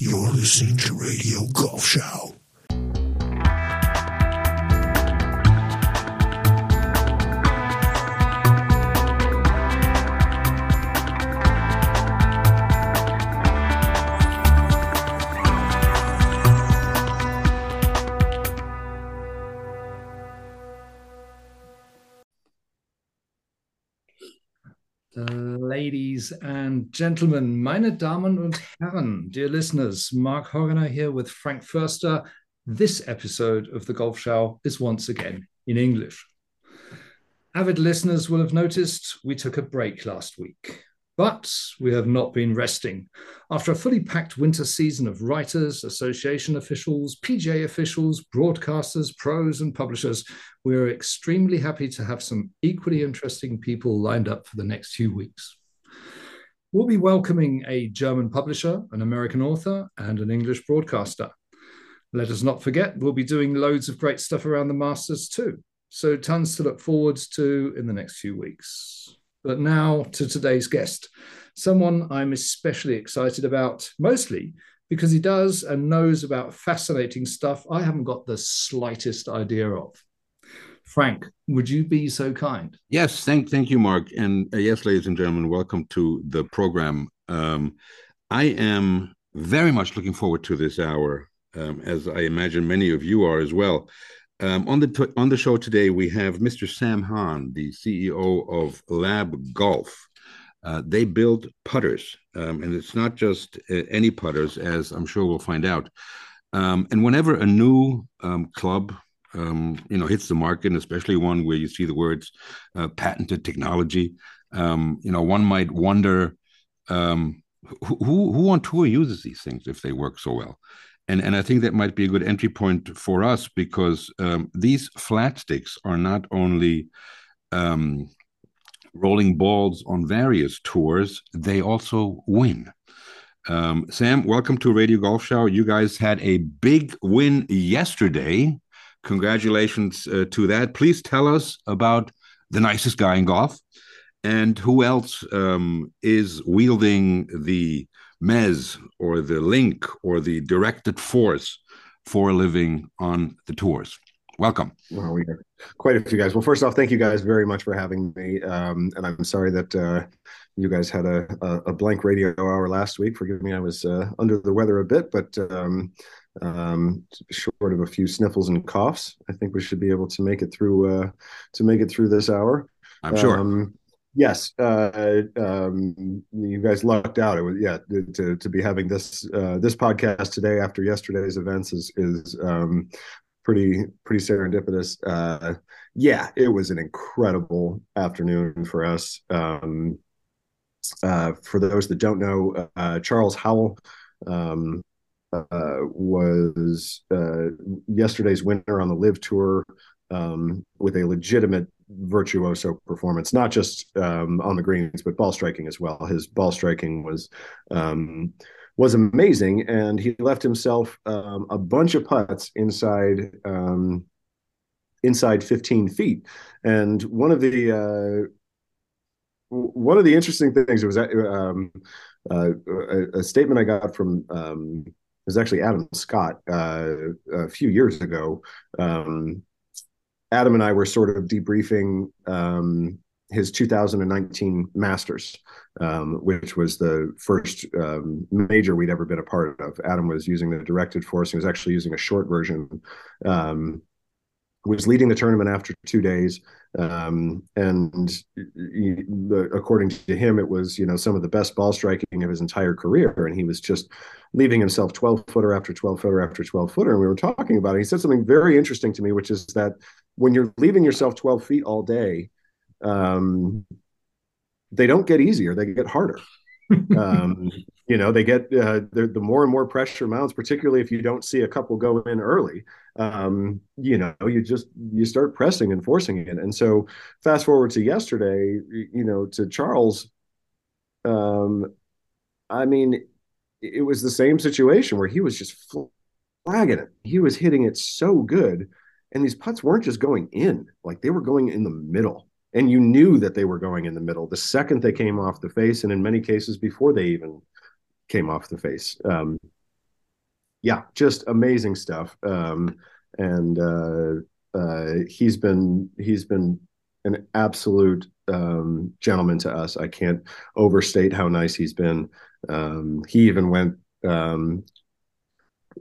You're listening to Radio Golf Show. And gentlemen, meine Damen und Herren, dear listeners, Mark Hoganer here with Frank Förster. This episode of the Golf Show is once again in English. Avid listeners will have noticed we took a break last week. But we have not been resting. After a fully packed winter season of writers, association officials, PGA officials, broadcasters, pros, and publishers, we are extremely happy to have some equally interesting people lined up for the next few weeks. We'll be welcoming a German publisher, an American author, and an English broadcaster. Let us not forget, we'll be doing loads of great stuff around the Masters too. So, tons to look forward to in the next few weeks. But now to today's guest, someone I'm especially excited about, mostly because he does and knows about fascinating stuff I haven't got the slightest idea of. Frank, would you be so kind? Yes, thank thank you, Mark, and uh, yes, ladies and gentlemen, welcome to the program. Um, I am very much looking forward to this hour, um, as I imagine many of you are as well. Um, on the on the show today, we have Mr. Sam Hahn, the CEO of Lab Golf. Uh, they build putters, um, and it's not just uh, any putters, as I'm sure we'll find out. Um, and whenever a new um, club, um, you know, hits the market, especially one where you see the words uh, patented technology, um, you know, one might wonder who, who who on tour uses these things if they work so well and and I think that might be a good entry point for us because um, these flat sticks are not only um, rolling balls on various tours; they also win. Um, Sam, welcome to Radio Golf Show. You guys had a big win yesterday. Congratulations uh, to that. Please tell us about the nicest guy in golf and who else um, is wielding the Mezz or the link or the directed force for a living on the tours. Welcome. Well, we have quite a few guys. Well, first off, thank you guys very much for having me. Um, and I'm sorry that uh, you guys had a, a, blank radio hour last week. Forgive me, I was uh, under the weather a bit, but um, um, short of a few sniffles and coughs, I think we should be able to make it through uh, to make it through this hour. I'm sure. Um, yes uh, um, you guys lucked out it was yeah to, to be having this uh, this podcast today after yesterday's events is is um, pretty pretty serendipitous uh, yeah it was an incredible afternoon for us um, uh, for those that don't know uh, charles howell um, uh, was yesterday's winner on the LIV tour um, with a legitimate virtuoso performance, not just um, on the greens, but ball striking as well. His ball striking was um, was amazing, and he left himself um, a bunch of putts inside um, inside 15 feet. And one of the uh, one of the interesting things it was um, uh, a, a, statement I got from was actually Adam Scott uh, a few years ago. Um, Adam and I were sort of debriefing um, his 2019 Masters, um, which was the first um, major we'd ever been a part of. Adam was using the directed force. He was actually using a short version. Um, was leading the tournament after two days, um, and he, the, according to him, it was you know some of the best ball striking of his entire career, and he was just leaving himself 12 footer after 12 footer after 12 footer. And we were talking about it. He said something very interesting to me, which is that when you're leaving yourself 12 feet all day, um, they don't get easier, they get harder. Um, you know, they get uh, the, more and more pressure mounts, particularly if you don't see a couple go in early. Um, you know, you just you start pressing and forcing it. And so, fast forward to yesterday, you know, to Charles. Um, I mean, it was the same situation where he was just flagging it. He was hitting it so good and these putts weren't just going in, like they were going in the middle. And you knew that they were going in the middle the second they came off the face, and in many cases before they even came off the face. Um, yeah, just amazing stuff. Um, and uh, uh, he's been he's been an absolute um, gentleman to us. I can't overstate how nice he's been. Um, he even went.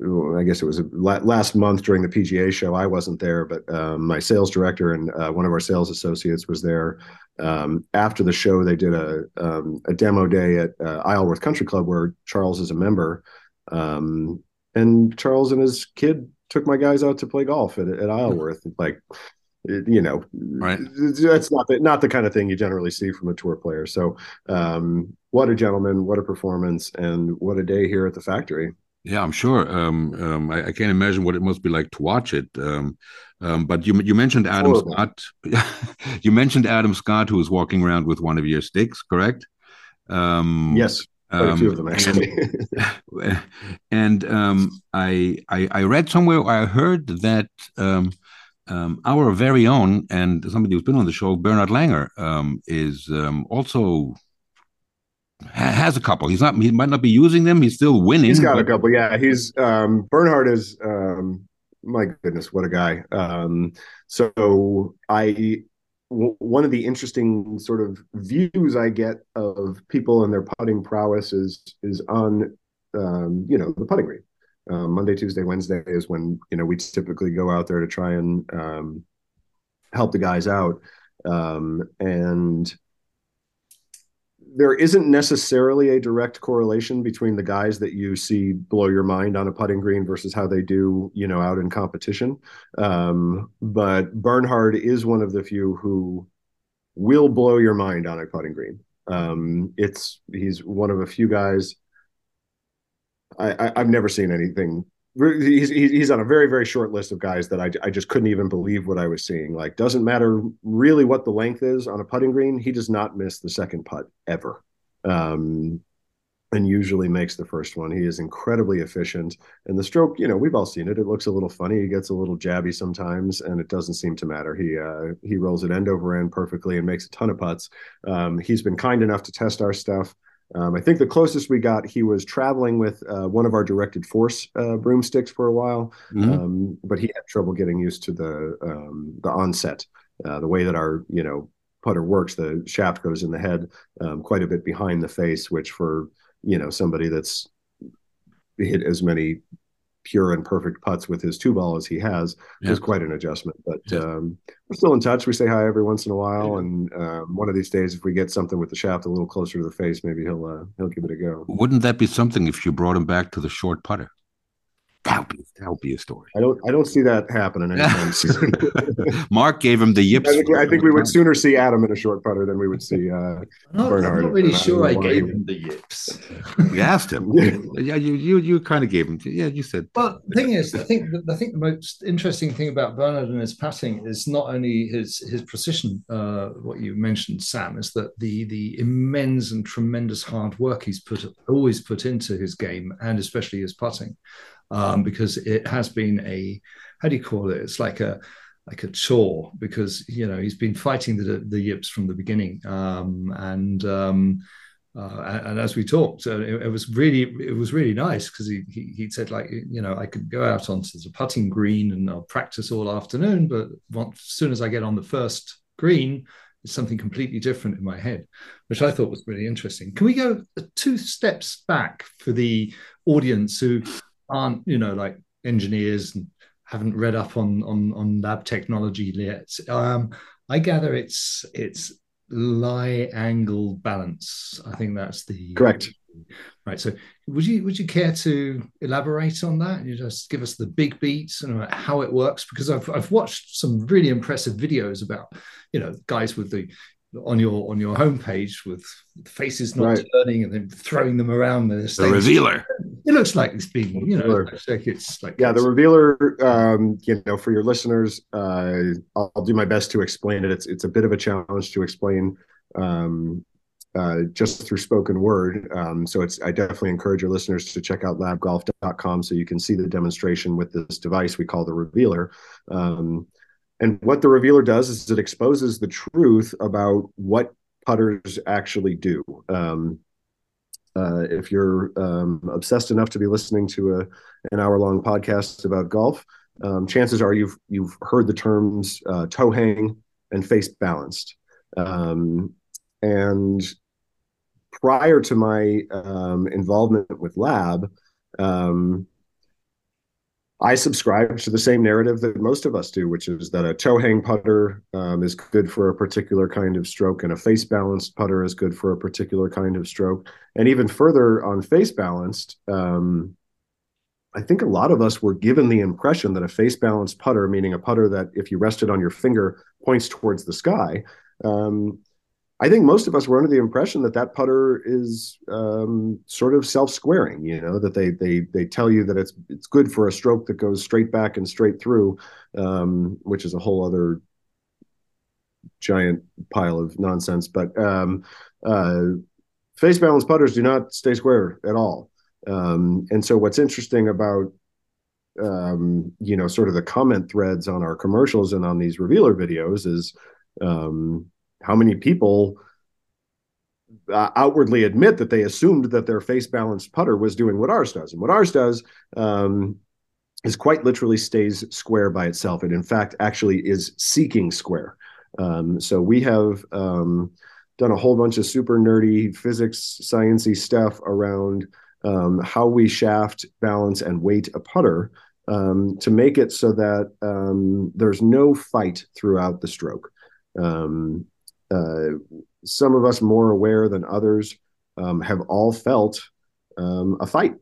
Um, I guess it was last month during the PGA show. I wasn't there, but um, my sales director and uh, one of our sales associates was there. Um, after the show, they did a um, a demo day at uh, Isleworth Country Club where Charles is a member, and Charles and his kid took my guys out to play golf at, at Isleworth. Like you know, right. that's not the, not the kind of thing you generally see from a tour player. So, um, what a gentleman, what a performance, and what a day here at the factory. Yeah, I'm sure. Um, um, I, I, can't imagine what it must be like to watch it. Um, um but you you mentioned Adam Horrible. Scott. you mentioned Adam Scott, who was walking around with one of your sticks, correct? Um, yes. A few of them actually. and, and I, I, I read somewhere, I heard that um, our very own and somebody who's been on the show, Bernhard Langer, um, is um, also has a couple. He's not. He might not be using them. He's still winning. He's got but... a couple. Yeah, he's um, Bernhard is. Um, my goodness, what a guy! Um, so I one of the interesting sort of views I get of people and their putting prowess is is on um, you know the putting green. Um, Monday, Tuesday, Wednesday is when you know we typically go out there to try and um, help the guys out, um, and there isn't necessarily a direct correlation between the guys that you see blow your mind on a putting green versus how they do, you know, out in competition. Um, but Bernhard is one of the few who will blow your mind on a putting green. Um, it's he's one of a few guys I, I have never seen anything. He's he's on a very very short list of guys that I I just couldn't even believe what I was seeing. Like doesn't matter really what the length is on a putting green. He does not miss the second putt ever. Um, and usually makes the first one. He is incredibly efficient. And the stroke, you know, we've all seen it. It looks a little funny. He gets a little jabby sometimes, and it doesn't seem to matter. He uh, he rolls it end over end perfectly and makes a ton of putts. Um, he's been kind enough to test our stuff. Um, I think the closest we got, he was traveling with uh, one of our directed force uh, broomsticks for a while, mm-hmm. um, but he had trouble getting used to the um, the onset, uh, the way that our you know putter works. The shaft goes in the head, um, quite a bit behind the face, which for you know somebody that's hit as many pure and perfect putts with his two ball as he has yeah. is quite an adjustment. But yeah. um, we're still in touch. We say hi every once in a while, yeah. and um, one of these days, if we get something with the shaft a little closer to the face, maybe he'll uh, he'll give it a go. Wouldn't that be something if you brought him back to the short putter? That would be that would be a story. I don't I don't see that happening anytime soon. Mark gave him the yips. I think, I think we would sooner see Adam in a short putter than we would see uh, not, Bernhard. I'm not really sure I gave him the yips. We asked him. yeah, you you you kind of gave him. Yeah, you said. But the thing is, I think I think the most interesting thing about Bernhard and his patting is not only his his precision. Uh, what you mentioned, Sam, is that the the immense and tremendous hard work he's put always put into his game and especially his putting um, because it has been a how do you call it? It's like a like a chore because you know he's been fighting the the yips from the beginning, um, and, um, uh, and, as we talked, uh, it, it, was really it was really nice because he, he he said like you know I could go out onto the putting green and I'll practice all afternoon, but once, as soon as I get on the first green, it's something completely different in my head, which I thought was really interesting. Can we go two steps back for the audience who aren't you know like engineers and haven't read up on on on lab technology yet. Um, I gather it's it's lie angle balance. I think that's the correct. Right. So, would you would you care to elaborate on that? You just give us the big beats and how it works because I've I've watched some really impressive videos about you know guys with the on your on your homepage with faces not right. turning and then throwing them around the, the revealer. It looks like it's being, you know, like it's like yeah, the revealer. Um, you know, for your listeners, uh, I'll, I'll, do my best to explain it. It's it's a bit of a challenge to explain um, uh, just through spoken word. Um, so it's I definitely encourage your listeners to check out labgolf.com so you can see the demonstration with this device we call the revealer. Um, and what the revealer does is it exposes the truth about what putters actually do. Um, Uh, if you're um, obsessed enough to be listening to a, an hour long podcast about golf, um, chances are you've you've heard the terms uh, toe hang and face balanced. Um, and prior to my um, involvement with Lab, um, I subscribe to the same narrative that most of us do, which is that a toe hang putter um, is good for a particular kind of stroke, and a face balanced putter is good for a particular kind of stroke. And even further on face balanced, um, I think a lot of us were given the impression that a face balanced putter, meaning a putter that if you rest it on your finger points towards the sky, um, I think most of us were under the impression that that putter is um, sort of self-squaring. You know that they they they tell you that it's it's good for a stroke that goes straight back and straight through, um, which is a whole other giant pile of nonsense. But um, uh, face balance putters do not stay square at all. Um, and so, what's interesting about um, you know sort of the comment threads on our commercials and on these revealer videos is um, how many people uh, outwardly admit that they assumed that their face balanced putter was doing what ours does. And what ours does um, is quite literally stays square by itself. And in fact, actually is seeking square. Um, so we have um, done a whole bunch of super nerdy physics, sciency stuff around um, how we shaft, balance, and weight a putter um, to make it so that um, there's no fight throughout the stroke. Um, some of us more aware than others um, have all felt um, a fight.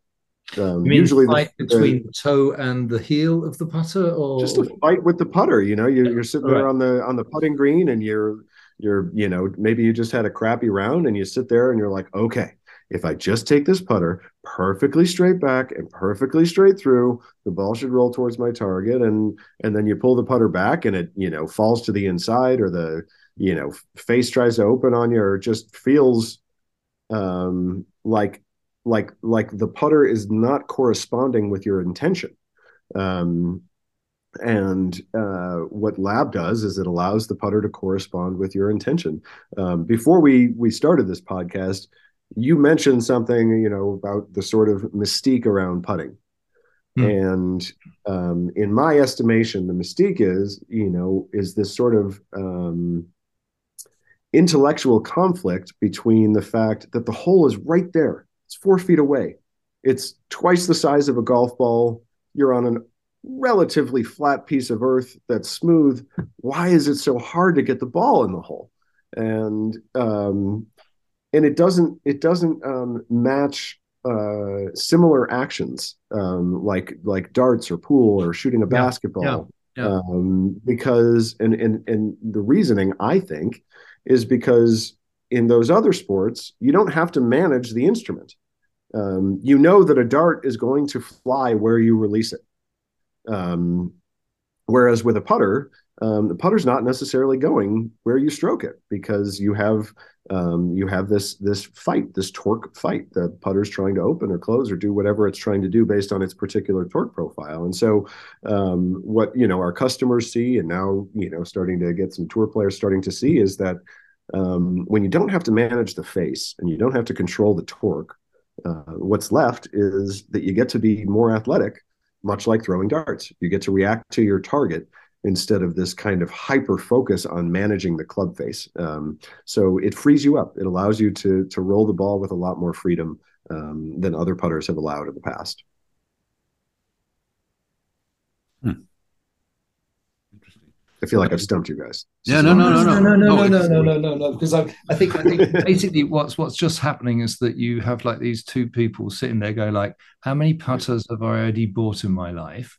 Um, usually, fight the, between the toe and the heel of the putter, or just a fight with the putter. You know, you're, you're sitting there right. on the on the putting green, and you're you're you know maybe you just had a crappy round, and you sit there and you're like, okay, if I just take this putter perfectly straight back and perfectly straight through, the ball should roll towards my target, and and then you pull the putter back, and it you know falls to the inside, or the you know face tries to open on you or just feels um like like like the putter is not corresponding with your intention. Um and uh, what lab does is it allows the putter to correspond with your intention. Um, before we we started this podcast you mentioned something you know about the sort of mystique around putting. Hmm. and um, in my estimation the mystique is you know is this sort of um, intellectual conflict between the fact that the hole is right there. It's four feet away. It's twice the size of a golf ball. You're on a relatively flat piece of earth that's smooth. Why is it so hard to get the ball in the hole? And um, and it doesn't it doesn't um, match uh, similar actions um, like like darts or pool or shooting a basketball. Yeah. Yeah. Um, because and and and the reasoning I think is because in those other sports, you don't have to manage the instrument. Um, you know that a dart is going to fly where you release it. Um, whereas with a putter, um, the putter's not necessarily going where you stroke it because you have um, you have this this fight, this torque fight. The putter's trying to open or close or do whatever it's trying to do based on its particular torque profile. And so, um, what you know our customers see, and now you know starting to get some tour players starting to see, is that um, when you don't have to manage the face and you don't have to control the torque, uh, what's left is that you get to be more athletic, much like throwing darts. You get to react to your target instead of this kind of hyper focus on managing the club face. Um, so it frees you up. It allows you to to roll the ball with a lot more freedom um, than other putters have allowed in the past. Hmm. I feel like I've stumped you guys. Yeah, no, no, no, no, no, no, no, no, no, no, no, no. Because I, I think, I think basically what's what's just happening is that you have like these two people sitting there, go like, how many putters have I already bought in my life?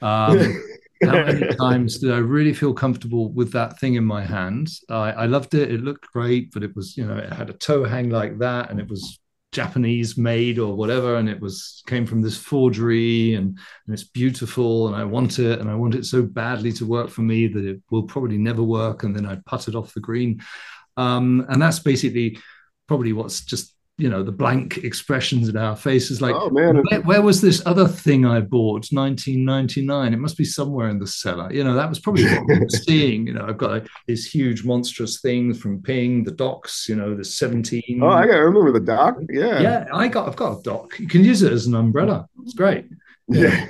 Um, how many times did I really feel comfortable with that thing in my hands? I, I loved it. It looked great, but it was, you know, it had a toe hang like that, and it was Japanese made or whatever, and it was came from this forgery, and, and it's beautiful, and I want it, and I want it so badly to work for me that it will probably never work, and then I'd put it off the green, um, and that's basically probably what's just you know the blank expressions in our faces like Oh man, where, where was this other thing i bought 1999 it must be somewhere in the cellar. You know that was probably what we were seeing. You know i've got like, this huge monstrous thing from ping the docks you know the 17 oh, I got remember the doc. Yeah, yeah i got i've got a Doc. You can use it as an umbrella. It's great. Yeah.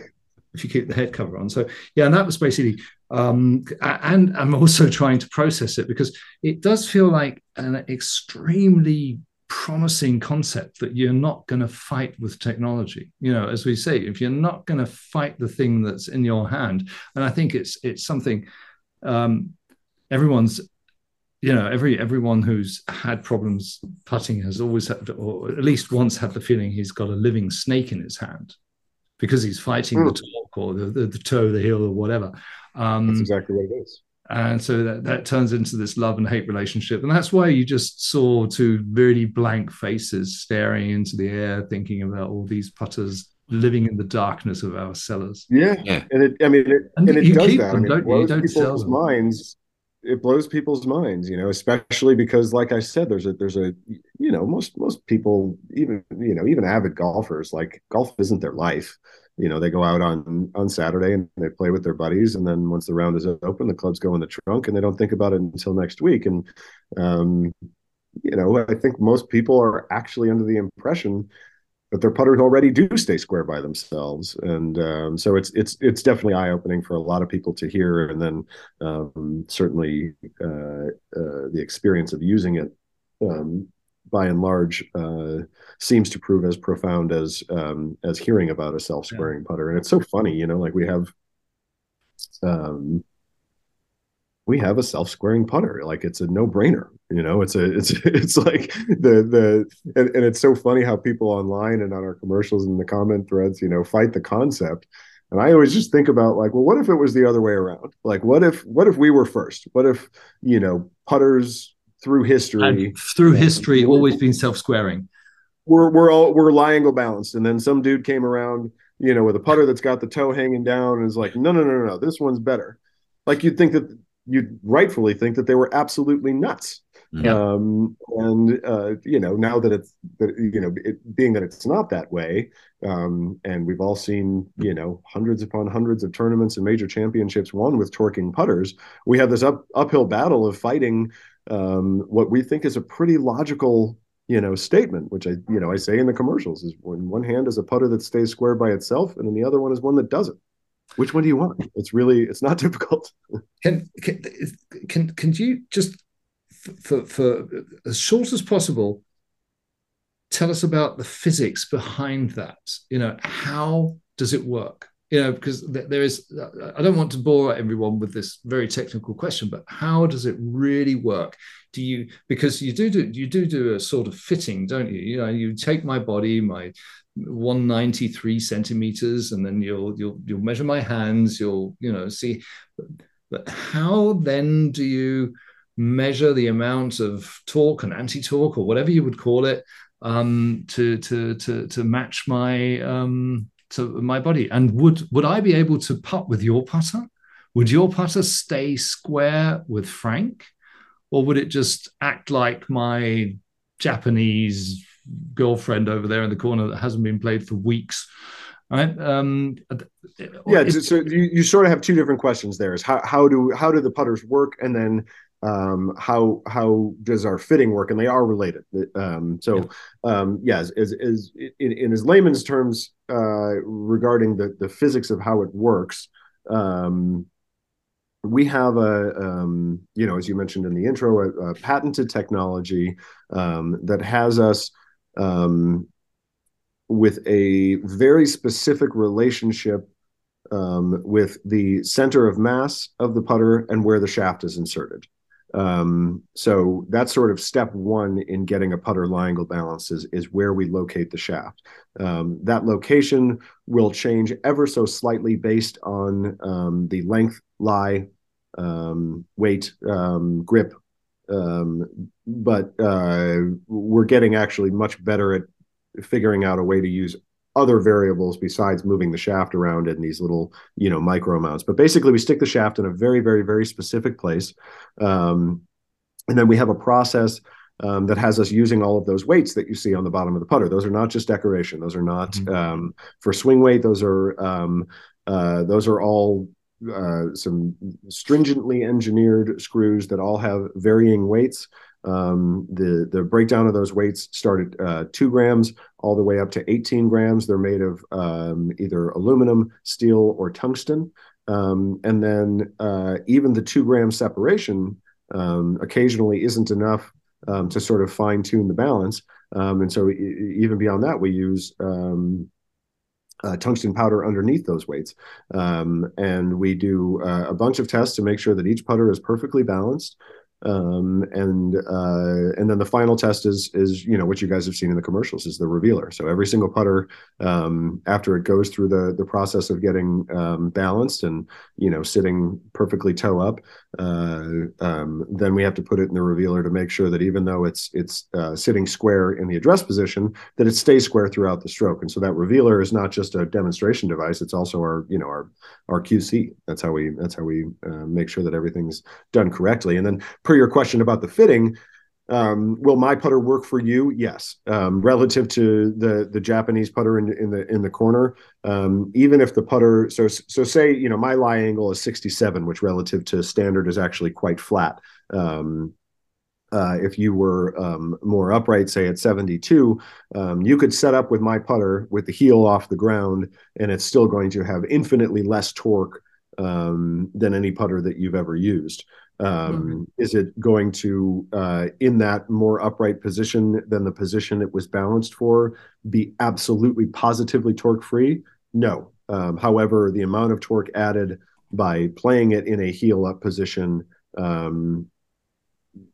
if you keep the head cover on. So yeah, and that was basically, um, and I'm also trying to process it because it does feel like an extremely promising concept that you're not going to fight with technology. You know, as we say, if you're not going to fight the thing that's in your hand, and I think it's it's something um, everyone's you know every everyone who's had problems putting has always had or at least once had the feeling he's got a living snake in his hand because he's fighting Mm. the talk or the, the, the toe, the heel, or whatever. Um, That's exactly what it is. And so that, that turns into this love and hate relationship. And that's why you just saw two really blank faces staring into the air, thinking about all these putters living in the darkness of our cellars. Yeah, Yeah. and it. I mean, it, And and, it you does keep that. them, I mean, don't it you? You blows don't sell people's minds. It blows people's minds, you know, especially because, like I said, there's a there's a you know most most people even you know even avid golfers like golf isn't their life. You know, they go out on on Saturday and they play with their buddies, and then once the round is open, the clubs go in the trunk, and they don't think about it until next week. And um, you know, I think most people are actually under the impression that their putters already do stay square by themselves, and um, so it's it's it's definitely eye opening for a lot of people to hear, and then um, certainly uh, uh, the experience of using it, um, by and large, uh, seems to prove as profound as um, as hearing about a self squaring putter, and it's so funny, you know, like we have. Um, we have a self-squaring putter. Like it's a no-brainer you know? It's a it's it's like the the and, and it's so funny how people online and on our commercials and the comment threads you know fight the concept. And i always just think about like well what if it was the other way around? Like what if what if we were first? What if you know putters through history And through history, always been self-squaring. we're we're all we're lie angle balanced, and then some dude came around, you know, with a putter that's got the toe hanging down, and is like, no, no, no, no, no, this one's better. Like you'd think that you'd rightfully think that they were absolutely nuts. Yeah. Um, and uh, you know, now that it's that you know, it, being that it's not that way, um, and we've all seen you know hundreds upon hundreds of tournaments and major championships won with torquing putters. We have this up uphill battle of fighting um, what we think is a pretty logical you know statement which i you know i say in the commercials is when one hand is a putter that stays square by itself and then the other one is one that doesn't which one do you want it's really it's not difficult Can can can, can you just for, for as short as possible tell us about the physics behind that? You know, how does it work? You know, because there is. I don't want to bore everyone with this very technical question, but how does it really work? Do you because you do do you do do a sort of fitting, don't you? You know, you take my body, my 193 centimeters, and then you'll you'll you'll measure my hands. You'll you know see, but how then do you measure the amount of torque and anti-torque or whatever you would call it um, to to to to match my um, to my body? And would would I be able to putt with your putter? Would your putter stay square with Frank, or would it just act like my Japanese girlfriend over there in the corner that hasn't been played for weeks? Right? Um, yeah it's- so you, you sort of have two different questions there is how, how do how do the putters work and then um, how how does our fitting work? And they are related. Um, so um, yes is, is in, in his layman's terms uh, regarding the the physics of how it works um, we have a um, you know as you mentioned in the intro a, a patented technology um, that has us um, with a very specific relationship um, with the center of mass of the putter and where the shaft is inserted. Um, so that's sort of step one in getting a putter lie angle balance is, is where we locate the shaft. Um, that location will change ever so slightly based on um, the length, lie, um, weight, um, grip. Um, but uh, we're getting actually much better at figuring out a way to use other variables besides moving the shaft around in these little you know micro amounts but basically we stick the shaft in a very very very specific place um, and then we have a process um, that has us using all of those weights that you see on the bottom of the putter. Those are not just decoration. Those are not mm-hmm. um, for swing weight. Those are um, uh, those are all uh, some stringently engineered screws that all have varying weights. Um, the the breakdown of those weights start at uh, two grams all the way up to 18 grams. They're made of um, either aluminum, steel, or tungsten. Um, and then uh, even the two gram separation um, occasionally isn't enough um, to sort of fine tune the balance. Um, and so even beyond that, we use uh, tungsten powder underneath those weights. Um, and we do uh, a bunch of tests to make sure that each putter is perfectly balanced um, and uh, and then the final test is is you know what you guys have seen in the commercials is the revealer. So every single putter um, after it goes through the the process of getting um, balanced and you know sitting perfectly toe up, uh, um, then we have to put it in the revealer to make sure that even though it's it's uh, sitting square in the address position, that it stays square throughout the stroke. And so that revealer is not just a demonstration device; it's also our you know our our QC. That's how we that's how we uh, make sure that everything's done correctly. And then per your question about the fitting, um, will my putter work for you? Yes. Um, relative to the the Japanese putter in, in the in the corner, um, even if the putter so so say you know my lie angle is 67, which relative to standard is actually quite flat. Um, uh, if you were um, more upright, say at 72, um, you could set up with my putter with the heel off the ground, and it's still going to have infinitely less torque um, than any putter that you've ever used. Um, mm-hmm. Is it going to, uh, in that more upright position than the position it was balanced for, be absolutely positively torque free? No. Um, however, the amount of torque added by playing it in a heel up position, um,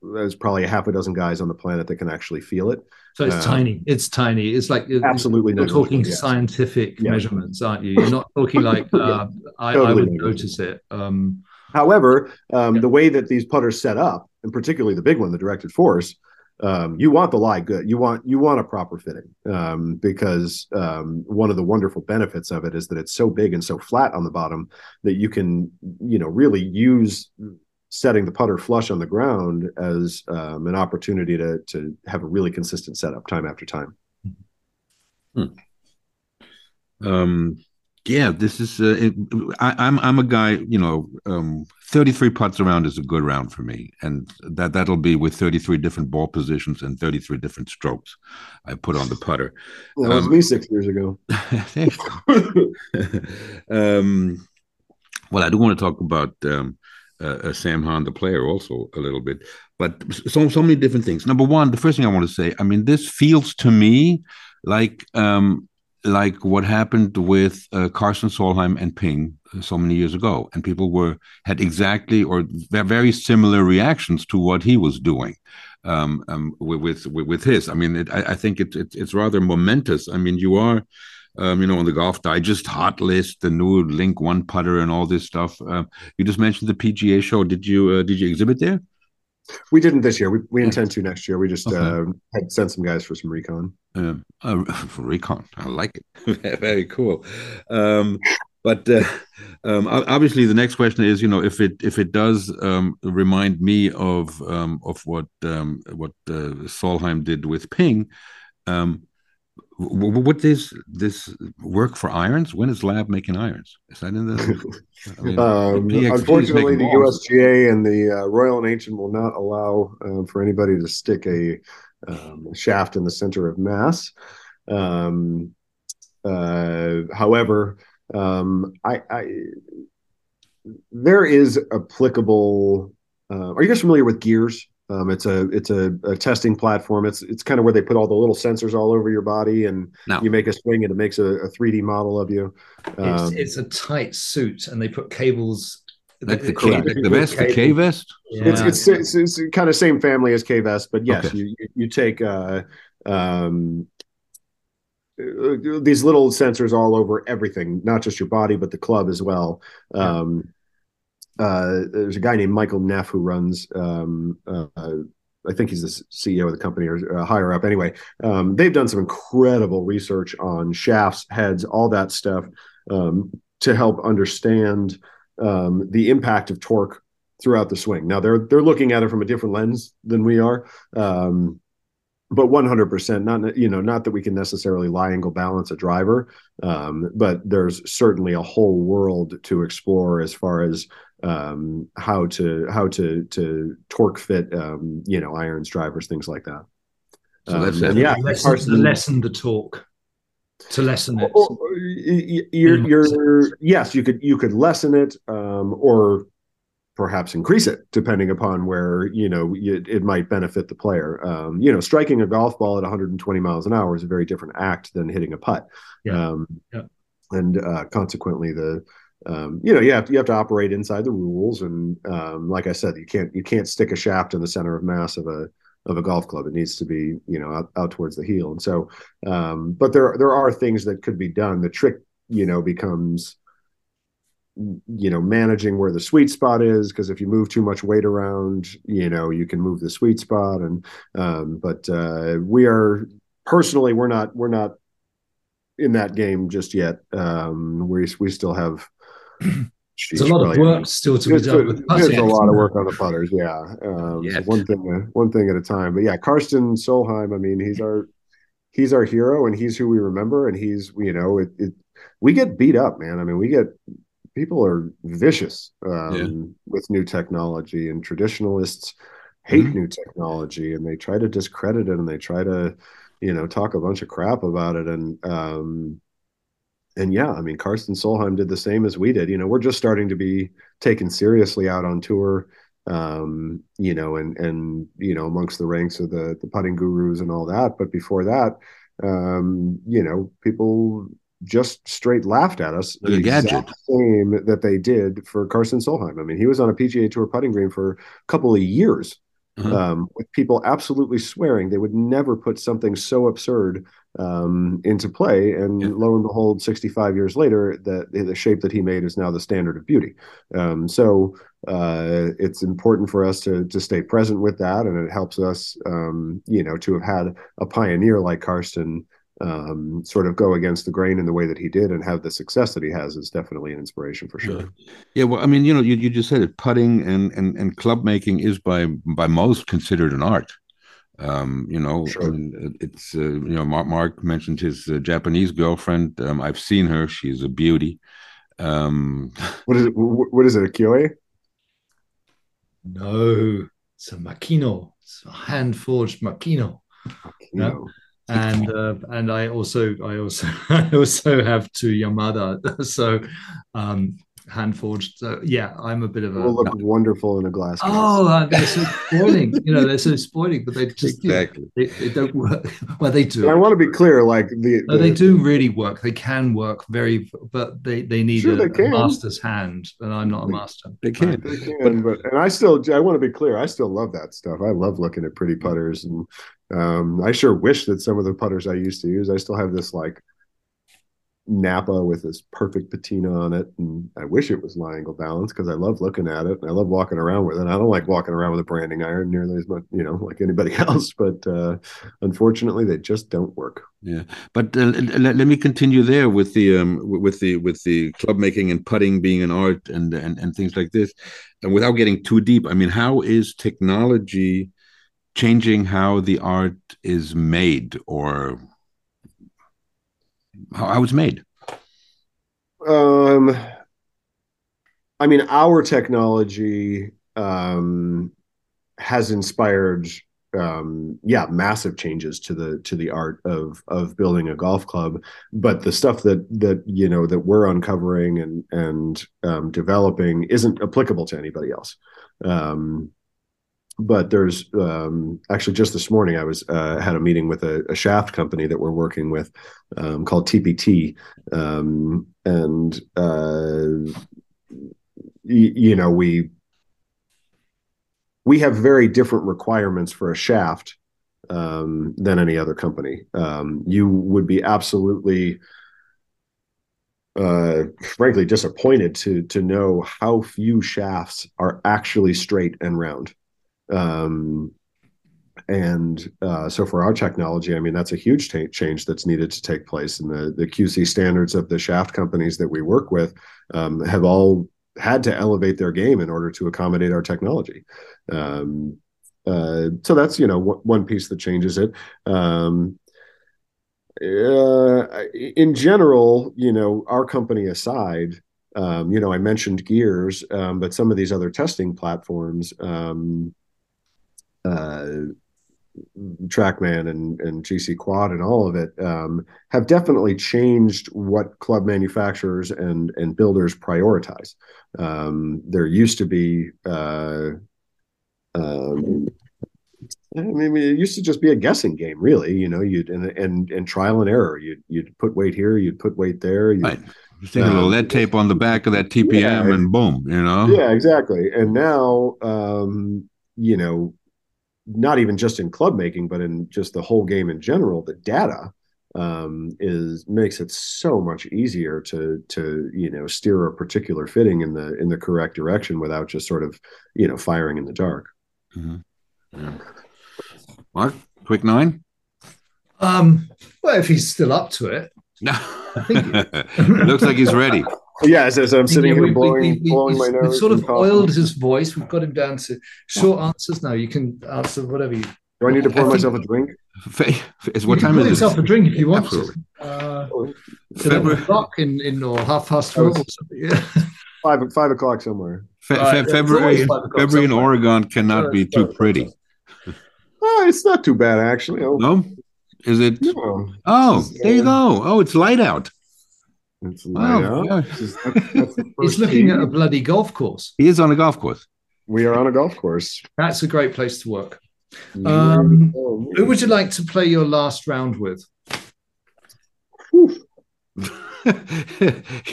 there's probably a half a dozen guys on the planet that can actually feel it. So it's um, tiny. It's tiny. It's like absolutely. You're talking yes. scientific yeah. measurements, aren't you? You're not talking like uh, yeah, I, totally I, would notice it. Um, However, um, yeah. the way that these putters set up, and particularly the big one, the directed force, um, you want the lie good. You want you want a proper fitting um, because um, one of the wonderful benefits of it is that it's so big and so flat on the bottom that you can you know really use setting the putter flush on the ground as um, an opportunity to to have a really consistent setup time after time. Hmm. Um, yeah, this is. Uh, it, I, am I'm, I'm a guy. You know, um, 33 putts around is a good round for me, and that that'll be with 33 different ball positions and 33 different strokes. I put on the putter. Well, that was um, me six years ago. um, well, I do want to talk about um, uh, uh, Sam Hahn, the player, also a little bit, but so so many different things. Number one, the first thing I want to say, I mean, this feels to me like um, like what happened with uh, Karsten Solheim and Ping uh, so many years ago, and people were had exactly or very similar reactions to what he was doing um, um, with, with, with his. I mean, it, I, I, think it, it's rather momentous. I mean, you are. Um, you know, on the Golf Digest hot list, the new Link One putter, and all this stuff. Uh, you just mentioned the PGA show. Did you uh, did you exhibit there? We didn't this year. We, we intend to next year. We just okay. uh, had sent some guys for some recon. Um, uh, for recon, I like it. Very cool. Um, but uh, um, obviously, the next question is, you know, if it if it does um, remind me of um, of what um, what uh, Solheim did with Ping, um, what is this work for irons? When is Lab making irons? Is that in the? I mean, um, unfortunately, the USGA and the uh, Royal and Ancient will not allow uh, for anybody to stick a um, shaft in the center of mass. Um, uh, however, um, I, I, there is applicable. Uh, are you guys familiar with gears? Um, it's a it's a, a, testing platform. It's it's kind of where they put all the little sensors all over your body, and no. you make a swing, and it makes a, 3D model of you. Um, it's, it's, a tight suit, and they put cables. Like the, K, the vest, the K vest. Yeah. It's, it's, it's it's kind of same family as K vest, but yes, okay. you you take uh, um, uh, these little sensors all over everything, not just your body, but the club as well. Um, uh, there's a guy named Michael Neff who runs. Um, uh, I think he's the CEO of the company or uh, higher up. Anyway, um, they've done some incredible research on shafts, heads, all that stuff um, to help understand um, the impact of torque throughout the swing. Now they're they're looking at it from a different lens than we are. Um, but 100% not you know not that we can necessarily lie angle balance a driver um, but there's certainly a whole world to explore as far as um, how to how to to torque fit um, you know irons drivers things like that So that's Um, it. yeah lessen, Carson- lessen the torque to lessen it. Or- or y- y- you're, you're, yes, you could you could lessen it, um, or perhaps increase it, depending upon where you know you, it might benefit the player. Um, you know, striking a golf ball at 120 miles an hour is a very different act than hitting a putt, Yeah. um, Yeah. and uh, consequently the. Um, you know, you have to, you have to operate inside the rules, and um, like I said, you can't you can't stick a shaft in the center of mass of a of a golf club. It needs to be you know out, out towards the heel, and so um, but there there are things that could be done. The trick, you know, becomes you know managing where the sweet spot is because if you move too much weight around, you know, you can move the sweet spot. And um, but uh, we are personally we're not we're not in that game just yet. Um, we we still have. There's a lot of work still to be done with there's a lot of work on the putters, yeah. Um, Yes. One thing, one thing at a time. But yeah, Karsten Solheim. I mean, he's our he's our hero, and he's who we remember. And he's you know, it, it we get beat up, man. I mean, we get people are vicious um, Yeah. with new technology, and traditionalists hate Mhm. new technology, and they try to discredit it, and they try to you know talk a bunch of crap about it, and um, and yeah, I mean, Karsten Solheim did the same as we did. You know, we're just starting to be taken seriously out on tour, um, you know, and and you know, amongst the ranks of the the putting gurus and all that. But before that, um, you know, people just straight laughed at us the exact gadget. same that they did for Karsten Solheim. I mean, he was on a PGA Tour putting green for a couple of years. Uh-huh. Um, with people absolutely swearing they would never put something so absurd um, into play. And Yeah. lo and behold, 65 years later, that the shape that he made is now the standard of beauty. Um, so uh, it's important for us to to stay present with that, and it helps us, um, you know, to have had a pioneer like Karsten um, sort of go against the grain in the way that he did and have the success that he has is definitely an inspiration for sure. Yeah, well, I mean, you know, you, you just said it. Putting and, and and club making is by by most considered an art. Um, you know, Sure. I mean, it's uh, you know, Mark, Mark mentioned his uh, Japanese girlfriend. Um, I've seen her; she's a beauty. Um, What is it? What is it? A QA? No, it's a Makino. It's a hand forged Makino. No. No. and uh, and I also I also I also have two Yamada, so um, hand forged. So yeah, I'm a bit of a will look wonderful in a glass case. oh uh, they're so spoiling, you know they're so spoiling, but they just you know, exactly. they, they don't work. Well, they do. And I want to be clear, like the, No, they do really work. They can work very, but they they need Sure, a, they a master's hand, and I'm not a master. They can. They can, but and I still I want to be clear. I still love that stuff. I love looking at pretty putters, and um, I sure wish that some of the putters I used to use. I still have this like Napa with this perfect patina on it, and I wish it was lie angle balance because I love looking at it and I love walking around with it. I don't like walking around with a branding iron nearly as much, you know, like anybody else. But uh, unfortunately, they just don't work. Yeah, but uh, let, let me continue there with the um with the with the club making and putting being an art and and and things like this, and without getting too deep. I mean, how is technology changing how the art is made or how, it's made? Um, I mean, our technology um, has inspired, um, yeah, massive changes to the to the art of of building a golf club. But the stuff that that you know that we're uncovering and and um, developing isn't applicable to anybody else. Um, but there's um, actually just this morning I was uh, had a meeting with a, a shaft company that we're working with um, called TPT, um, and uh, y- you know we we have very different requirements for a shaft um, than any other company. Um, you would be absolutely uh, frankly disappointed to to know how few shafts are actually straight and round. Um, and uh, so for our technology, I mean, that's a huge ta- change that's needed to take place. And the, the QC standards of the shaft companies that we work with um, have all had to elevate their game in order to accommodate our technology. Um, uh, so that's you know w- one piece that changes it. Um, uh, in general, you know, our company aside, um, you know, I mentioned Gears, um, but some of these other testing platforms, um, TrackMan and, and GC Quad and all of it um, have definitely changed what club manufacturers and and builders prioritize. Um, there used to be, uh, um, I mean, it used to just be a guessing game, really. You know, you'd and and, and trial and error. You'd you'd put weight here, you'd put weight there. You'd, right. Stick a little lead tape on the back of that TPM yeah, and boom, you know. Yeah, exactly. And now, um, you know, not even just in club making, but in just the whole game in general, the data um, is makes it so much easier to to you know steer a particular fitting in the in the correct direction without just sort of you know firing in the dark. Mm-hmm. Yeah. Mark, quick nine. Um, well, if he's still up to it, no, it looks like he's ready. Yeah, as, as I'm sitting here we, blowing, we, we, blowing my nose. We've sort of oiled his voice. We've got him down to short answers now. You can answer whatever you. Do I need to pour I myself think, a drink? Is what time is it? yourself a drink if you want Absolutely. to. Uh, February o'clock in, in or half past twelve or something. Yeah. Five five o'clock somewhere. Fe- right, February February in Oregon cannot be too pretty. Oh, it's not too bad actually. Oh. No, is it? No. Oh, there you go. Oh, it's light out. It's wow, yeah. He's looking at a bloody golf course. He is on a golf course. We are on a golf course. That's a great place to work. Um, who would you like to play your last round with?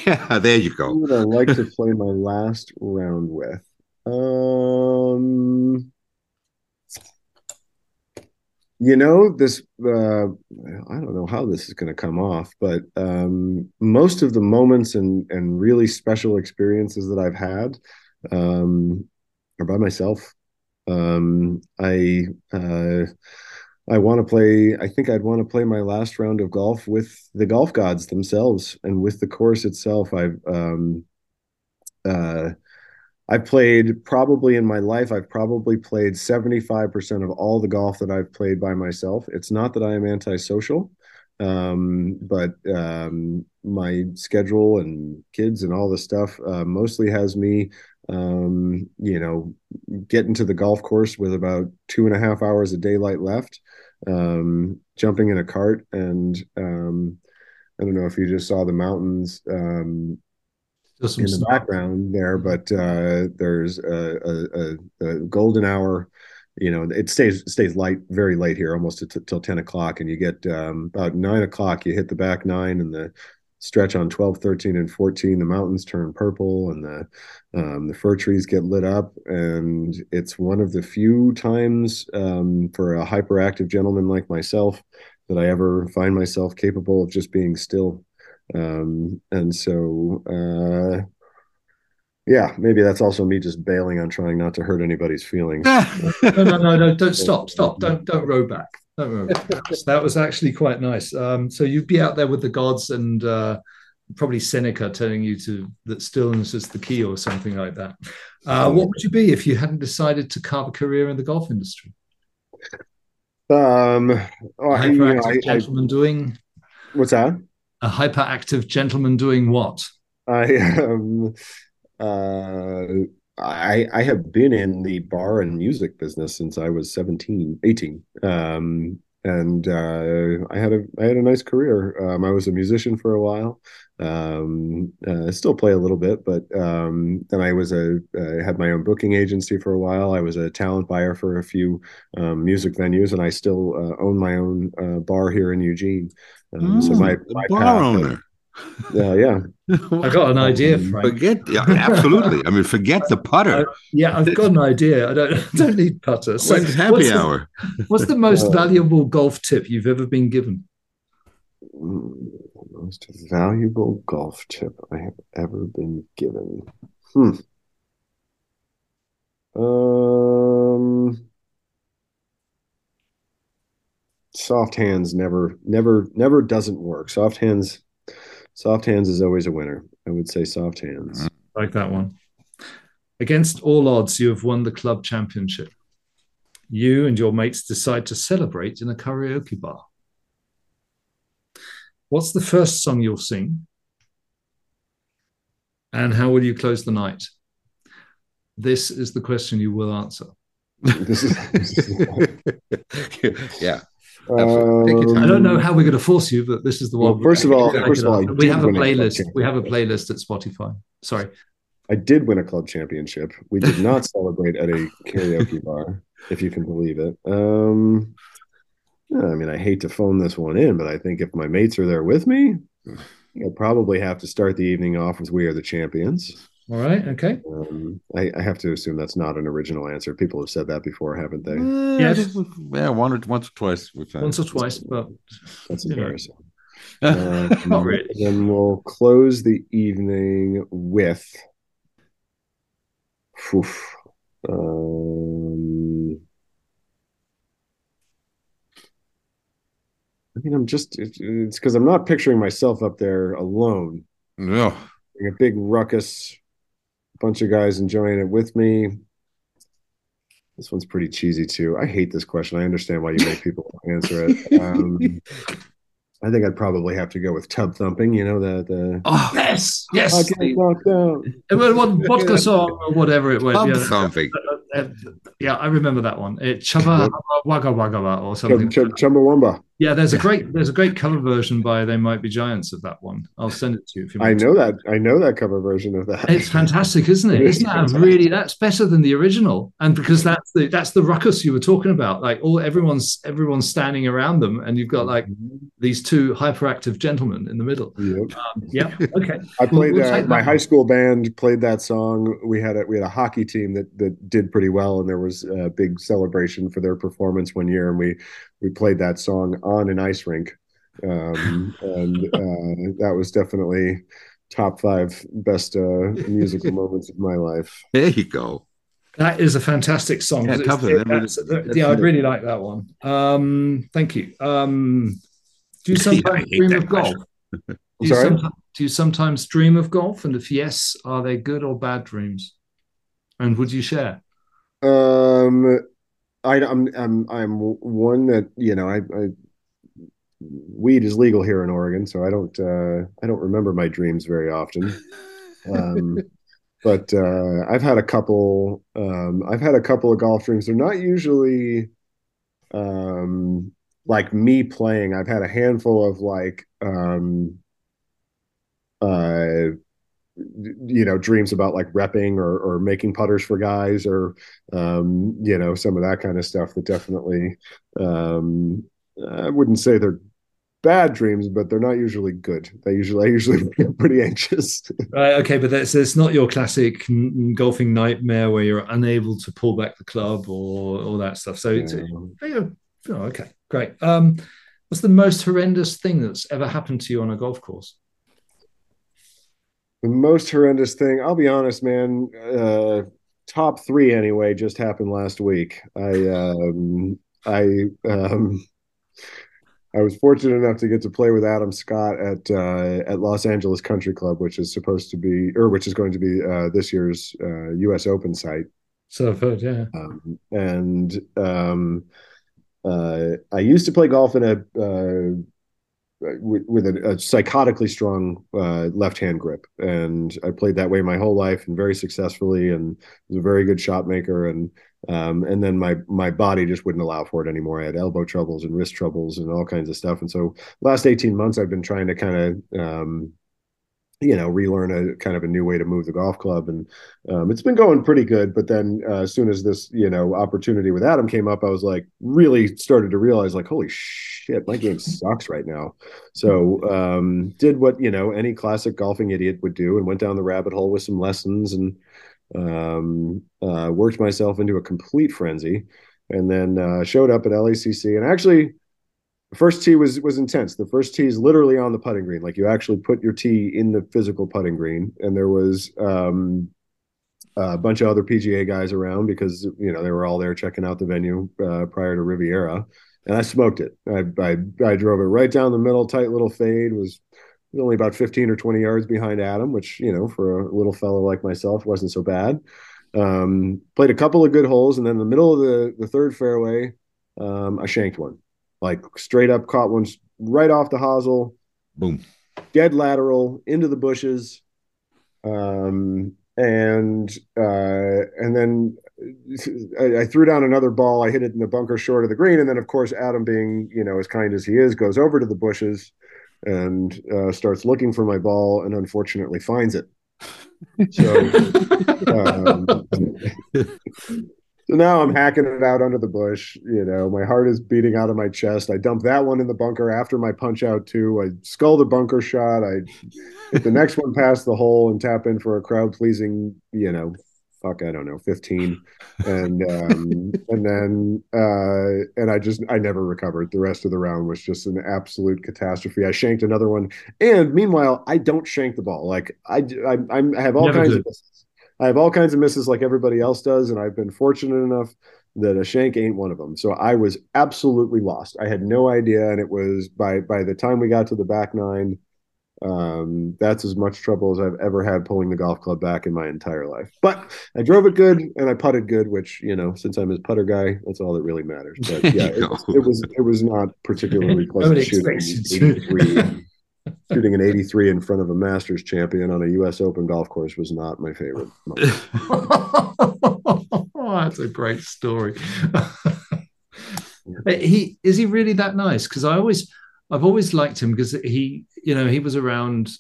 yeah, there you go. Who would I like to play my last round with? Um, you know this uh, i don't know how this is going to come off but um, most of the moments and and really special experiences that i've had um, are by myself. Um, i uh, i want to play i think i'd want to play my last round of golf with the golf gods themselves and with the course itself. I've um, uh, I've played probably in my life, I've probably played 75% of all the golf that I've played by myself. It's not that I am antisocial, um, but um, my schedule and kids and all the stuff uh, mostly has me, um, you know, getting to the golf course with about two and a half hours of daylight left, um, jumping in a cart. And um, I don't know if you just saw the mountains um, in the background there, but uh, there's a, a, a, golden hour. You know, it stays stays light very late here, almost till ten o'clock, and you get um, about nine o'clock. You hit the back nine, and the stretch on 12 13 and 14 the mountains turn purple and the um, the fir trees get lit up and it's one of the few times um, for a hyperactive gentleman like myself that i ever find myself capable of just being still um, and so, uh, yeah, maybe that's also me just bailing on trying not to hurt anybody's feelings. no, no, no, no, don't stop, stop, don't, don't row back. Don't row back. That was actually quite nice. Um, so you'd be out there with the gods and uh, probably Seneca telling you to that stillness is the key or something like that. Uh, what would you be if you hadn't decided to carve a career in the golf industry? Um, oh, I, you know, I, gentleman I, doing what's that? A hyperactive gentleman doing what? I um, uh, I I have been in the bar and music business since I was 17, 18. Um, and uh, I had a I had a nice career. Um, I was a musician for a while. Um, uh, still play a little bit, but um, then I was a I had my own booking agency for a while. I was a talent buyer for a few um, music venues, and I still uh, own my own uh, bar here in Eugene. Um, oh, so my, my bar owner. Yeah, yeah. I got an idea, Frank. Forget, yeah, absolutely. I mean, forget the putter. I, yeah, I've got an idea. I don't, I don't need putter. So When's happy what's hour? The, what's the most uh, valuable golf tip you've ever been given? Most valuable golf tip I have ever been given. Hmm. Um soft hands never never never doesn't work soft hands soft hands is always a winner i would say soft hands mm-hmm. like that one Against all odds, you have won the club championship. You and your mates decide to celebrate in a karaoke bar. What's the first song you'll sing? And how will you close the night? This is the question you will answer. This is, this is yeah. Um, Take your time. I don't know how we're going to force you, but this is the Well, one. first of all- first of all, we have a win a playlist. We have a playlist at Spotify. Sorry. I did win a club championship. We did not celebrate at a karaoke bar, if you can believe it. Um, yeah, I mean, I hate to phone this one in, but I think if my mates are there with me, I'll probably have to start the evening off with "We Are the Champions." All right. Okay. Um, I, I have to assume that's not an original answer. People have said that before, haven't they? Yeah, Yes. yeah, one or once or twice we've had. Once or twice, but That's you know. embarrassing. Not really. Then we'll close the evening with. Oof. Um, I mean, I'm just, it- it's because I'm not picturing myself up there alone. no. A big ruckus, bunch of guys enjoying it with me. This one's pretty cheesy too. I hate this question. I understand why you make people answer it. Um, I think I'd probably have to go with tub thumping. You know the the Oh, yes, yes. I get knocked out. It was one vodka song or whatever it was. pump Yeah. something. Uh, yeah, I remember that one. It Chubba Wagga Wagga Wagga or something. Chum, chum, Chumbawamba. Yeah, there's a great there's a great cover version by They Might Be Giants of that one. I'll send it to you if you I know that. I know that cover version of that. It's fantastic, isn't it? It is Isn't that really that's better than the original? And because that's the that's the ruckus you were talking about. Like all everyone's everyone's standing around them, and you've got like these two hyperactive gentlemen in the middle. Yep. Um, yeah. Okay. I played we'll that. take My high school band played that song. We had a we had a hockey team that that did pretty well, and there was a big celebration for their performance one year, and we we played that song on an ice rink, um, and uh, that was definitely top five best uh, musical moments of my life. There you go. That is a fantastic song. Yeah, cover it- it. that's- That's yeah, I it. really like that one. Um, thank you. Um, do you sometimes hate dream that of golf? Do you, Sorry? sometimes, do you sometimes dream of golf? And if yes, are they good or bad dreams? And would you share? Um, I, I'm I'm I'm one that you know I, I weed is legal here in Oregon, so I don't uh, I don't remember my dreams very often. Um, but uh, I've had a couple. Um, I've had a couple of golf dreams. They're not usually um, like me playing. I've had a handful of like um, uh, you know dreams about like repping or or making putters for guys or um, you know some of that kind of stuff that definitely um, I wouldn't say they're bad dreams, but they're not usually good. They usually I usually pretty anxious. Right. Okay, but that's it's not your classic golfing nightmare where you're unable to pull back the club or all that stuff. So it's Um, oh, okay, great. Um, what's the most horrendous thing that's ever happened to you on a golf course? The most horrendous thing, I'll be honest, man. Uh, top three anyway, just happened last week. I um, I um, I was fortunate enough to get to play with Adam Scott at uh, at Los Angeles Country Club, which is supposed to be, or which is going to be uh, this year's uh, U.S. Open site. So I've heard, yeah. Um, and um, uh, I used to play golf in a uh, with, with a, a psychotically strong uh, left-hand grip, and I played that way my whole life and very successfully, and was a very good shot maker. And um, and then my my body just wouldn't allow for it anymore. I had elbow troubles and wrist troubles and all kinds of stuff. And so last eighteen months, I've been trying to kind of um, you know relearn a kind of a new way to move the golf club. And um, it's been going pretty good. But then uh, as soon as this you know opportunity with adam came up i was like really started to realize like holy shit my game sucks right now. So um, did what you know any classic golfing idiot would do and went down the rabbit hole with some lessons and um, uh, worked myself into a complete frenzy. And then uh, showed up at lacc and actually the first tee was was intense. The first tee is literally on the putting green. Like you actually put your tee in the physical putting green, and there was um, a bunch of other PGA guys around because you know they were all there checking out the venue uh, prior to Riviera, and I smoked it. I, I I drove it right down the middle, tight little fade. Was only about fifteen or twenty yards behind Adam, which you know for a little fellow like myself wasn't so bad. Um, played a couple of good holes, and then in the middle of the the third fairway, um, I shanked one, like straight up caught one right off the hosel, Boom. dead lateral into the bushes, um, and uh, and then I, I, threw down another ball. I hit it in the bunker short of the green, and then of course Adam, being you know as kind as he is, goes over to the bushes and uh, starts looking for my ball, and unfortunately finds it. So, um, so now I'm hacking it out under the bush. You know, my heart is beating out of my chest. I dump that one in the bunker after my punch out too. I skull the bunker shot. I hit the next one past the hole and tap in for a crowd pleasing, you know, fuck, I don't know, 15. And um, and then uh, and I just I never recovered. The rest of the round was just an absolute catastrophe. I shanked another one, and meanwhile, I don't shank the ball. Like I I, I have all never kinds did. of misses. I have all kinds of misses like everybody else does, and I've been fortunate enough that a shank ain't one of them. So I was absolutely lost. I had no idea, and it was by by the time we got to the back nine um, that's as much trouble as I've ever had pulling the golf club back in my entire life. But I drove it good and I putted good, which you know, since I'm his putter guy, that's all that really matters. But yeah, it, it was it was not particularly pleasant shooting. Shooting an 83 in front of a Masters champion on a U.S. Open golf course was not my favorite. oh, that's a great story. he is he really that nice? Because I always I've always liked him because he, you know, he was around.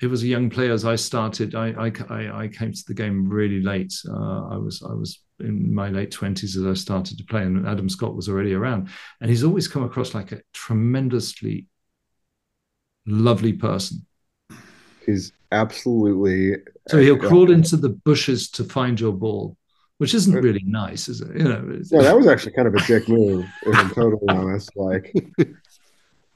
He was a young player as I started. I I, I came to the game really late. Uh, I was I was in my late twenties as I started to play, and Adam Scott was already around. And he's always come across like a tremendously lovely person. He's absolutely. So he'll uh, crawl into the bushes to find your ball, which isn't really nice, is it? You know. Yeah, that was actually kind of a dick move, if I'm totally honest. Like,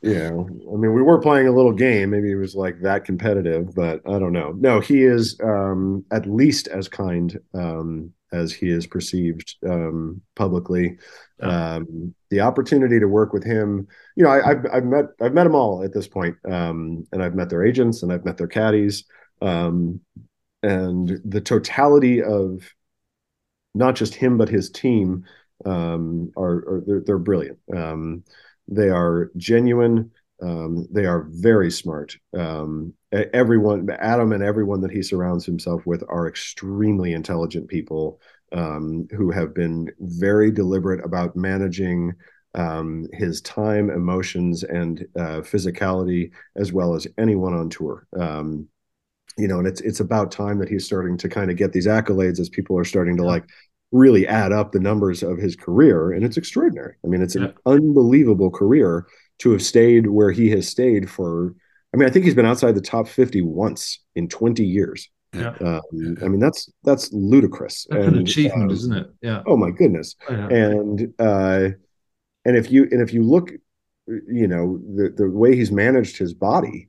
you know, I mean, we were playing a little game. Maybe it was like that competitive, but I don't know. No, he is um, at least as kind um, as he is perceived um, publicly. Um, the opportunity to work with him, you know, I, have I've met I've met them all at this point, um, and I've met their agents and I've met their caddies, um, and the totality of not just him but his team are, are they're, they're brilliant. They are genuine. Um, they are very smart. Um, everyone, Adam, and everyone that he surrounds himself with are extremely intelligent people um, who have been very deliberate about managing um, his time, emotions, and uh, physicality, as well as anyone on tour. Um, you know, and it's it's about time that he's starting to kind of get these accolades as people are starting to like really add up the numbers of his career and it's extraordinary i mean it's an yeah. unbelievable career to have stayed where he has stayed for i mean i think he's been outside the top 50 once in 20 years. Yeah. Um, i mean that's that's ludicrous. That's and, an achievement um, isn't it? Yeah. oh my goodness. Oh, yeah. and uh and if you and if you look you know the the way he's managed his body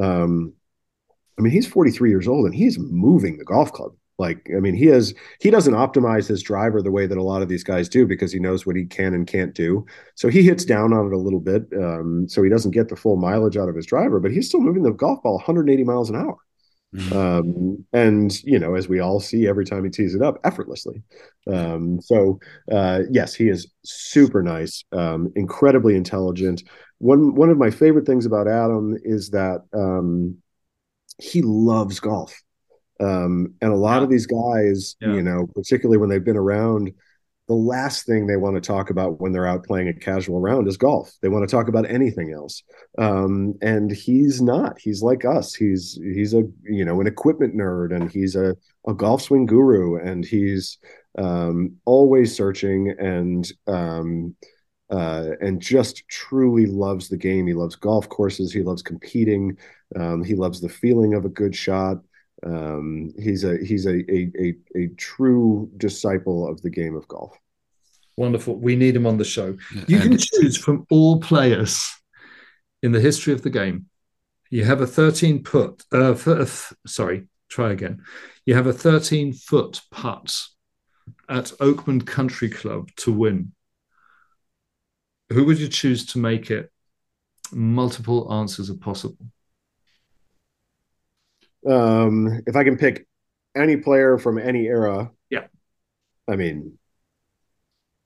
um i mean he's 43 years old and he's moving the golf club like, I mean, he has he doesn't optimize his driver the way that a lot of these guys do because he knows what he can and can't do. So he hits down on it a little bit, um, so he doesn't get the full mileage out of his driver, but he's still moving the golf ball 180 miles an hour. Mm-hmm. Um, and you know, as we all see every time he tees it up, effortlessly. Um, so uh, yes, he is super nice, um, incredibly intelligent. One one of my favorite things about Adam is that um, he loves golf. Um, and a lot yeah. of these guys, yeah. you know, particularly when they've been around, the last thing they want to talk about when they're out playing a casual round is golf. They want to talk about anything else. Um, and he's not. He's like us. He's he's a you know an equipment nerd, and he's a a golf swing guru, and he's um, always searching and um, uh, and just truly loves the game. He loves golf courses. He loves competing. Um, he loves the feeling of a good shot. Um, he's a he's a, a, a a true disciple of the game of golf. Wonderful. We need him on the show. You can choose from all players in the history of the game. You have a 13 put. Uh, uh, sorry, try again. You have a 13 foot putt at Oakmont Country Club to win. Who would you choose to make it? Multiple answers are possible um, if I can pick any player from any era, yeah, I mean,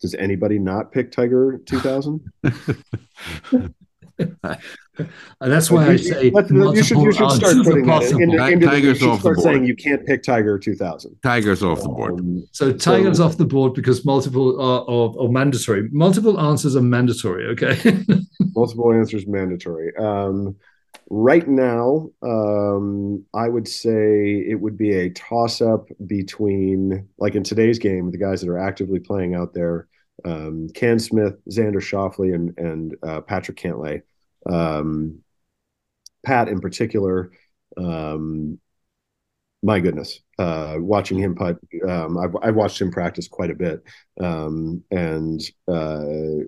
does anybody not pick Tiger 2000? and that's why I say you should, you should start putting that in, into, into Tigers the, off the start board. saying you can't pick Tiger 2000. Tigers off the board. Um, So Tigers off the board because multiple are, are, are mandatory. Multiple answers are mandatory. Okay. multiple answers mandatory. Um, right now, um, I would say it would be a toss up between, like in today's game, the guys that are actively playing out there, um, Cam Smith, Xander Schauffele, and and uh, Patrick Cantlay. Um, Pat in particular, um, my goodness, uh, watching him putt, um, I've, I've watched him practice quite a bit, um, and uh,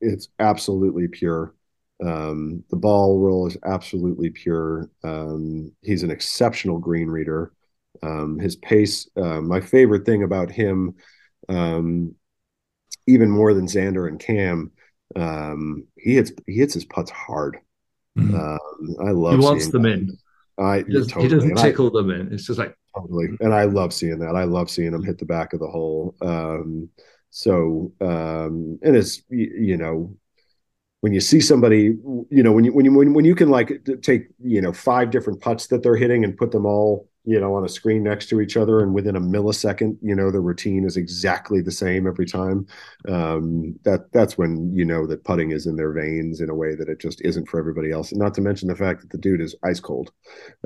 it's absolutely pure. Um, the ball roll is absolutely pure. Um, he's an exceptional green reader. Um, his pace, uh, my favorite thing about him, um, even more than Xander and Cam, um, he hits he hits his putts hard. Mhm. Um, I love. he wants them that. in. I He doesn't, totally. he doesn't And I- tickle them in. It's just like totally and i love seeing that i love seeing him hit the back of the hole um so um and it's you know when you see somebody you know when you when you when, when you can like take you know five different putts that they're hitting and put them all you know on a screen next to each other and within a millisecond you know the routine is exactly the same every time. Um that that's when you know that putting is in their veins in a way that it just isn't for everybody else. Not to mention the fact that the dude is ice cold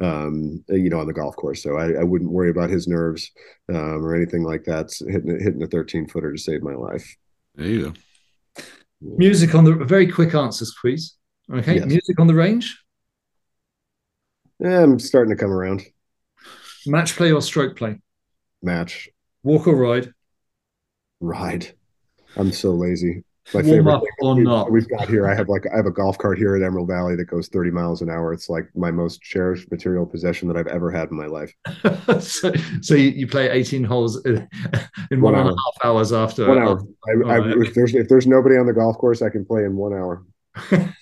um you know on the golf course. So i, I wouldn't worry about his nerves um or anything like that. Hitting hitting a 13 footer to save my life. There you go. Music on the very quick answers, please. Okay, Yes. music on the range, yeah, i'm starting to come around. Match play or stroke play, match. Walk or ride, ride. I'm so lazy my warm favorite up or we've, not. we've got here i have like i have a golf cart here at emerald valley that goes 30 miles an hour it's like my most cherished material possession that i've ever had in my life so, so you, you play 18 holes in, in one One and a hour. half hours after. one hour I, I, Alright. if there's if there's nobody on the golf course i can play in one hour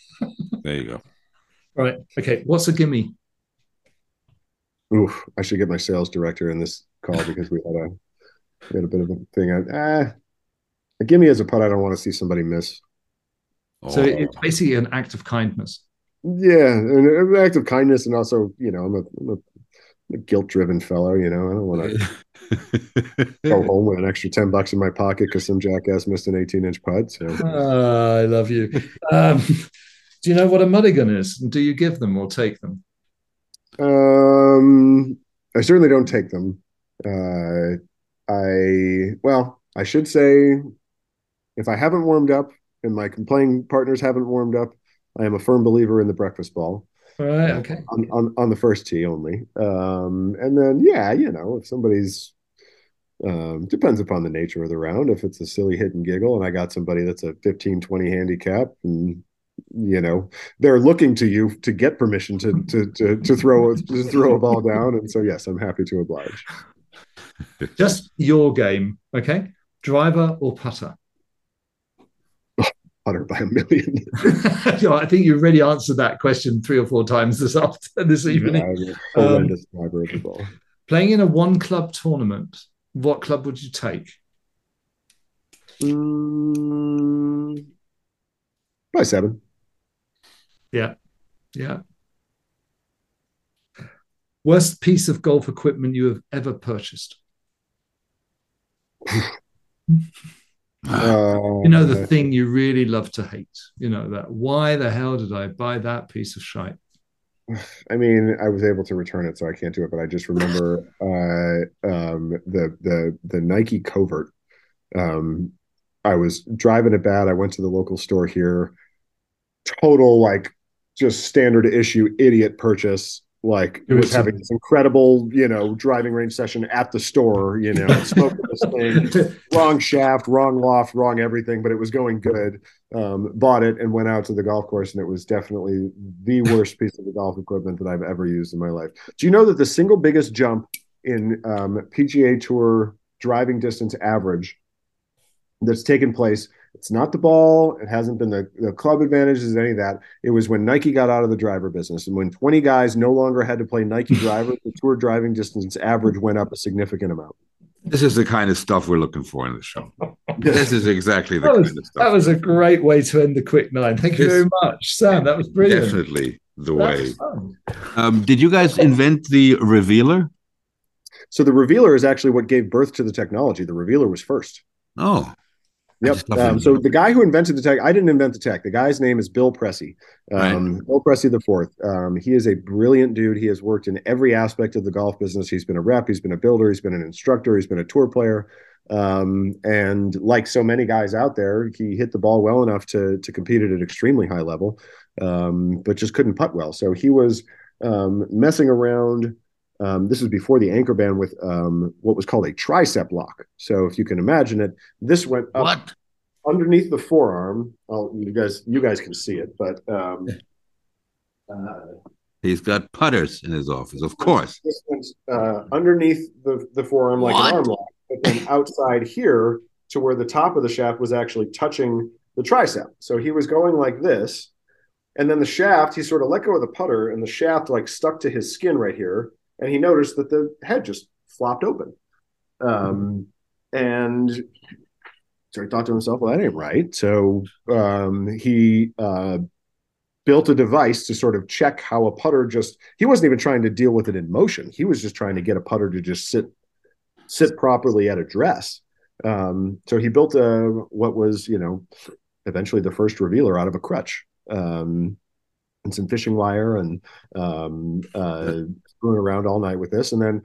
There you go. Right. Okay. What's a gimme? Oof, I should get my sales director in this call because we had a we had a bit of a thing. Ah, give me as a putt. I don't want to see somebody miss. So Oh, it's basically an act of kindness. Yeah, an act of kindness, and also, you know, I'm a, I'm a, I'm a guilt-driven fellow. You know, I don't want to go home with an extra ten bucks in my pocket because some jackass missed an 18-inch putt. So, Ah, I love you. Um, do you know what a mulligan is? Do you give them or take them? um, I certainly don't take them. Uh, I well, I should say, if I haven't warmed up and my playing partners haven't warmed up, I am a firm believer in the breakfast ball. All right. Okay. on, on, on the first tee only. Um, and then, yeah, you know, if somebody's, um, depends upon the nature of the round. If it's a silly hit and giggle and I got somebody that's a 15, 20 handicap and, you know, they're looking to you to get permission to, to, to, to throw, to throw a ball down. And so, yes, I'm happy to oblige. Just your game. Okay. Driver or putter? Putter by a million. You know, I think you've already answered that question three or four times this after this evening. A horrendous driver of the ball. Playing in a one club tournament, what club would you take? Mm, probably seven. Yeah. Yeah. Worst piece of golf equipment you have ever purchased? Uh, You know, the thing you really love to hate. You know, that why the hell did I buy that piece of shite? I mean, I was able to return it, so I can't do it. But I just remember uh, um, the the the Nike Covert. Um, I was driving it bad. I went to the local store here. Total like just standard issue idiot purchase. Like It was was- having this incredible, you know, driving range session at the store. You know, smoking this thing wrong shaft, wrong loft, wrong everything, but it was going good. Um, bought it and went out to the golf course, and it was definitely the worst piece of the golf equipment that I've ever used in my life. Do you know that the single biggest jump in um, PGA Tour driving distance average that's taken place? It's not the ball. It hasn't been the, the club advantages, any of that. It was when Nike got out of the driver business. And when 20 guys no longer had to play Nike driver, the tour driving distance average went up a significant amount. This is the kind of stuff we're looking for in the show. this is exactly the That was, kind of stuff. that was a great way to end the quick nine. Thank you Yes. very much, Sam. That was brilliant. definitely the That way. Um, did you guys invent the revealer? So the revealer is actually what gave birth to the technology. The revealer was first. Oh, I Yep. Um, so the guy who invented the tech, I didn't invent the tech. The guy's name is Bill Presse. Um, Bill Presse the fourth. Um, he is a brilliant dude. He has worked in every aspect of the golf business. He's been a rep. He's been a builder. He's been an instructor. He's been a tour player. Um, and like so many guys out there, he hit the ball well enough to to compete at an extremely high level, um, but just couldn't putt well. So he was um, messing around. Um, this was before the anchor band with um, what was called a tricep lock. So if you can imagine it, this went up what? underneath the forearm. Oh, you guys, you guys can see it, but um, uh, He's got putters in his office, of course. this one's uh, underneath the the forearm like What? an arm lock, but then outside here to where the top of the shaft was actually touching the tricep. So he was going like this, and then the shaft. He sort of let go of the putter, and the shaft like stuck to his skin right here, and he noticed that the head just flopped open. Um, and so he thought to himself, "Well, that ain't right." So um, he uh, built a device to sort of check how a putter just. He wasn't even trying to deal with it in motion. He was just trying to get a putter to just sit sit properly at address. Um, so he built a what was you know eventually the first revealer out of a crutch um, and some fishing wire and um, uh, screwing around all night with this, and then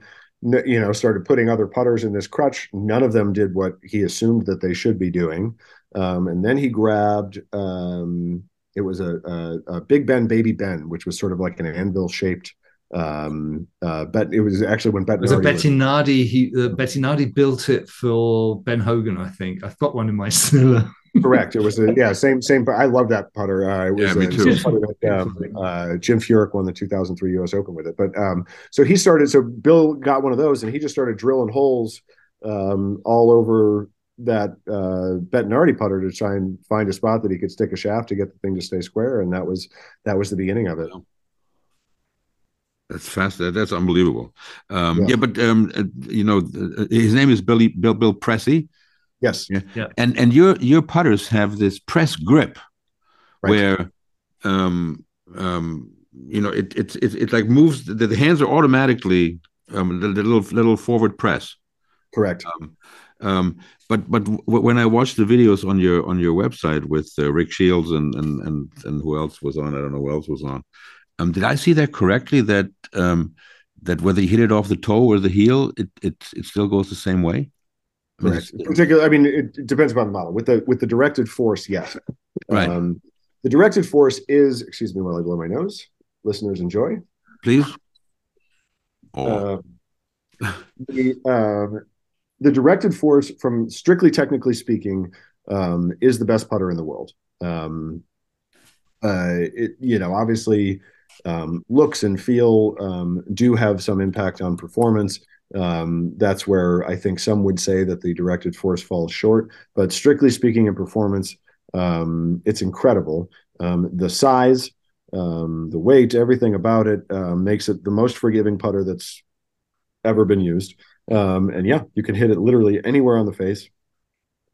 you know started putting other putters in this crutch. None of them did what he assumed that they should be doing, um, and then he grabbed. Um, it was a, a, a Big Ben Baby Ben, which was sort of like an anvil shaped. Um, uh, but it was actually when It was a Bettinardi was- He uh, Bettinardi built it for Ben Hogan, I think. I've got one in my cellar. Correct. It was a yeah, same same. But I love that putter. Uh, it was Yeah, me uh, too. putter that, um, uh, Jim Furyk won the 2003 U.S. Open with it. But um, so he started. So Bill got one of those, and he just started drilling holes um, all over that uh, Bettinardi putter to try and find a spot that he could stick a shaft to get the thing to stay square, and that was that was the beginning of it. That's fast. That's unbelievable. Um, Yeah. yeah. but um, uh, you know, uh, his name is Billy Bill Bill Presse, Yes, Yeah. yeah. and and your your putters have this press grip, Right. where, um, um, you know, it it it, it like moves. The, the hands are automatically um, the, the little little forward press. correct. Um, but but w- when I watched the videos on your on your website with uh, Rick Shields and, and and and who else was on? I don't know who else was on. Um, did I see that correctly? That um, that whether you hit it off the toe or the heel, it it it still goes the same way. I mean, Correct. it's- I mean, it, it depends upon the model. With the with the directed force, yes. Right. Um, the directed force is. Excuse me while I blow my nose. Listeners, enjoy. please. Oh, Uh, the um, the directed force, from strictly technically speaking, um, is the best putter in the world. Um, uh, it you know obviously um, looks and feel um, do have some impact on performance. Um, that's where I think some would say that the directed force falls short. But strictly speaking, in performance, um, it's incredible. Um, the size, um, the weight, everything about it uh, makes it the most forgiving putter that's ever been used. Um, and yeah, you can hit it literally anywhere on the face.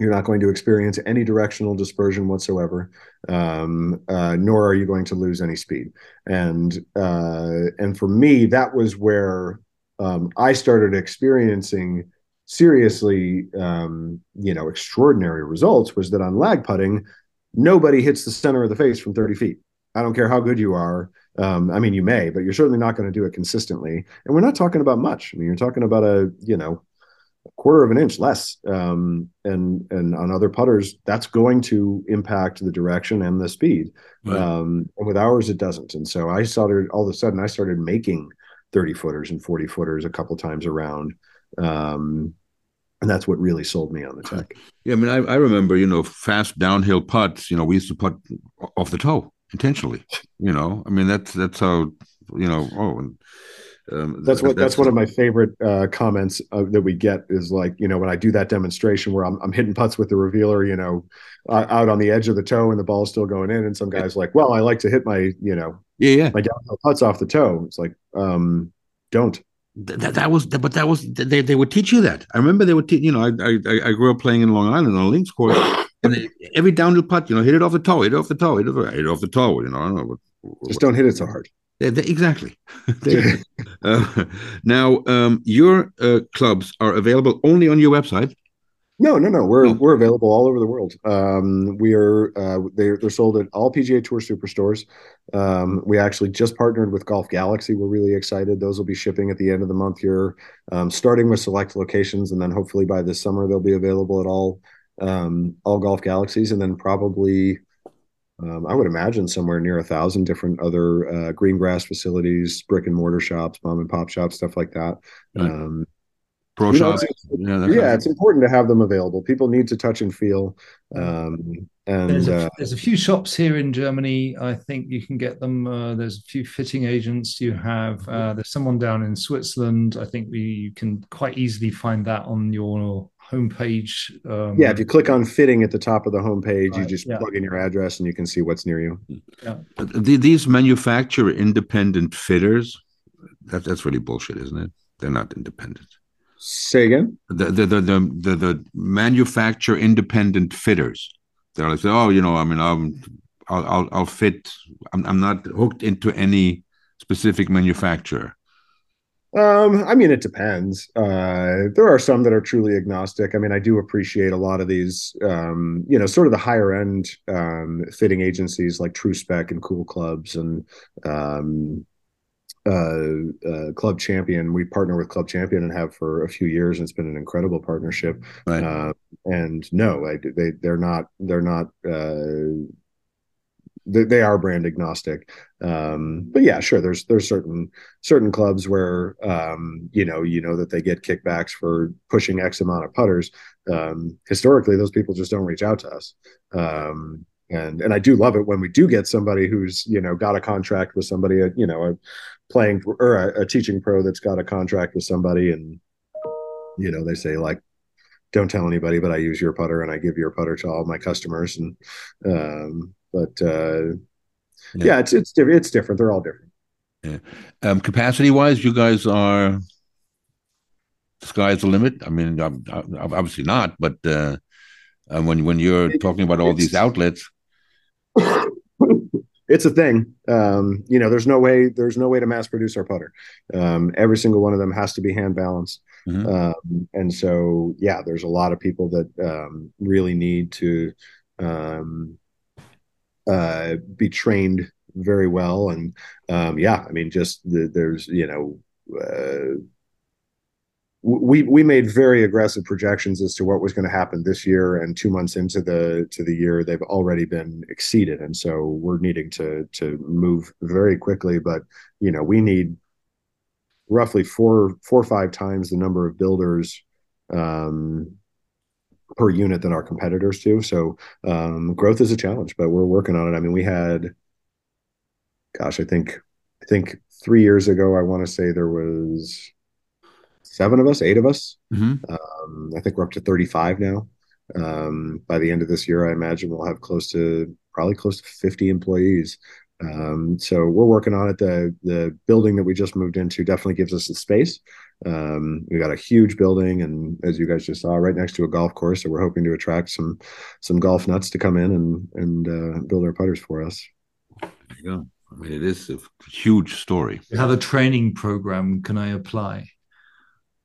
You're not going to experience any directional dispersion whatsoever, uh, nor are you going to lose any speed. And uh, and for me, that was where um, I started experiencing seriously, um, you know, extraordinary results. Was that on lag putting, nobody hits the center of the face from 30 feet. I don't care how good you are. Um, I mean, you may, but you're certainly not going to do it consistently. And we're not talking about much. I mean, you're talking about a, you know, a quarter of an inch less. Um, and and on other putters, that's going to impact the direction and the speed. Right. Um, and with ours, it doesn't. And so I started all of a sudden I started making 30 footers and 40 footers a couple times around. Um, and that's what really sold me on the tech. yeah. I mean, I, I remember, you know, fast downhill putts. You know, we used to putt off the toe intentionally. You know, I mean, that's that's how you know. Oh, and um, That's what that's, one of my favorite uh, comments uh, that we get is like you know when I do that demonstration where I'm I'm hitting putts with the revealer you know uh, out on the edge of the toe and the ball's still going in and some guys like well I like to hit my you know yeah, yeah. my downhill putts off the toe. It's like um don't. That, that was but that was they, they would teach you that. I remember they would teach you know i i, I grew up playing in long island on a links course and they, every downhill putt you know hit it off the toe hit it off the toe hit it, hit it off the toe you know i don't know what, what, just don't hit it so hard they, they, exactly uh, now um, your uh, clubs are available only on your website no, no, no. We're oh. we're available all over the world. Um, we are uh, they're they're sold at all PGA Tour superstores. Um, we actually just partnered with Golf Galaxy. We're really excited. Those will be shipping at the end of the month here, um, starting with select locations, and then hopefully by this summer they'll be available at all um, all Golf Galaxies, and then probably. Um, I would imagine somewhere near a thousand different other uh, green grass facilities, brick and mortar shops, mom and pop shops, stuff like that. Right. Um, pro shops. yeah, yeah it's important to have them available. People need to touch and feel. Um, and there's a, uh, there's a, few shops here in Germany. I think you can get them. Uh, there's a few fitting agents. You have uh, there's someone down in Switzerland. I think we you can quite easily find that on your homepage. Um, yeah, if you click on fitting at the top of the homepage, right, you just yeah. plug in your address and you can see what's near you. Yeah. These manufacturer independent fitters, that, that's really bullshit, isn't it? They're not independent. Say again. The the the the, the, the manufacturer independent fitters. They're like, oh, you know, I mean, I'm, I'll I'll, I'll fit. I'm I'm not hooked into any specific manufacturer. Um, I mean, it depends. Uh, there are some that are truly agnostic. I mean, I do appreciate a lot of these, um, you know, sort of the higher end um, fitting agencies like True Spec and Cool Clubs and um, uh, uh, Club Champion. We partner with Club Champion and have for a few years. And it's been an incredible partnership. Right. Uh, and no, I, they they're not they're not uh, they, they are brand agnostic. Um, but yeah, sure. There's there's certain certain clubs where um, you know you know that they get kickbacks for pushing X amount of putters. Um, historically, those people just don't reach out to us. Um, and and I do love it when we do get somebody who's you know got a contract with somebody you know a playing or a, a teaching pro that's got a contract with somebody and you know they say like don't tell anybody but I use your putter and I give your putter to all my customers and um but uh yeah, yeah it's it's different it's different they're all different yeah um capacity wise you guys are the sky's the limit I mean i'm obviously not but uh when when you're talking about all these outlets it's a thing. Um, you know, there's no way there's no way to mass produce our putter. Um, every single one of them has to be hand balanced. Mm-hmm. Um, and so, yeah, there's a lot of people that um, really need to um, uh, be trained very well. And um, yeah, I mean, just the, there's you know. Uh, we we made very aggressive projections as to what was going to happen this year and two months into the to the year they've already been exceeded and so we're needing to to move very quickly but you know we need roughly four four or five times the number of builders um, per unit than our competitors do so um, growth is a challenge but we're working on it i mean we had gosh i think i think three years ago i want to say there was seven of us, eight of us. Mm-hmm. Um, I think we're up to 35 now. Um, by the end of this year, I imagine we'll have close to probably close to 50 employees. Um, so we're working on it. The the building that we just moved into definitely gives us the space. Um, we got a huge building, and as you guys just saw, right next to a golf course. So we're hoping to attract some some golf nuts to come in and and uh, build our putters for us. There you go. I mean, it is a huge story. You have a training program. Can I apply?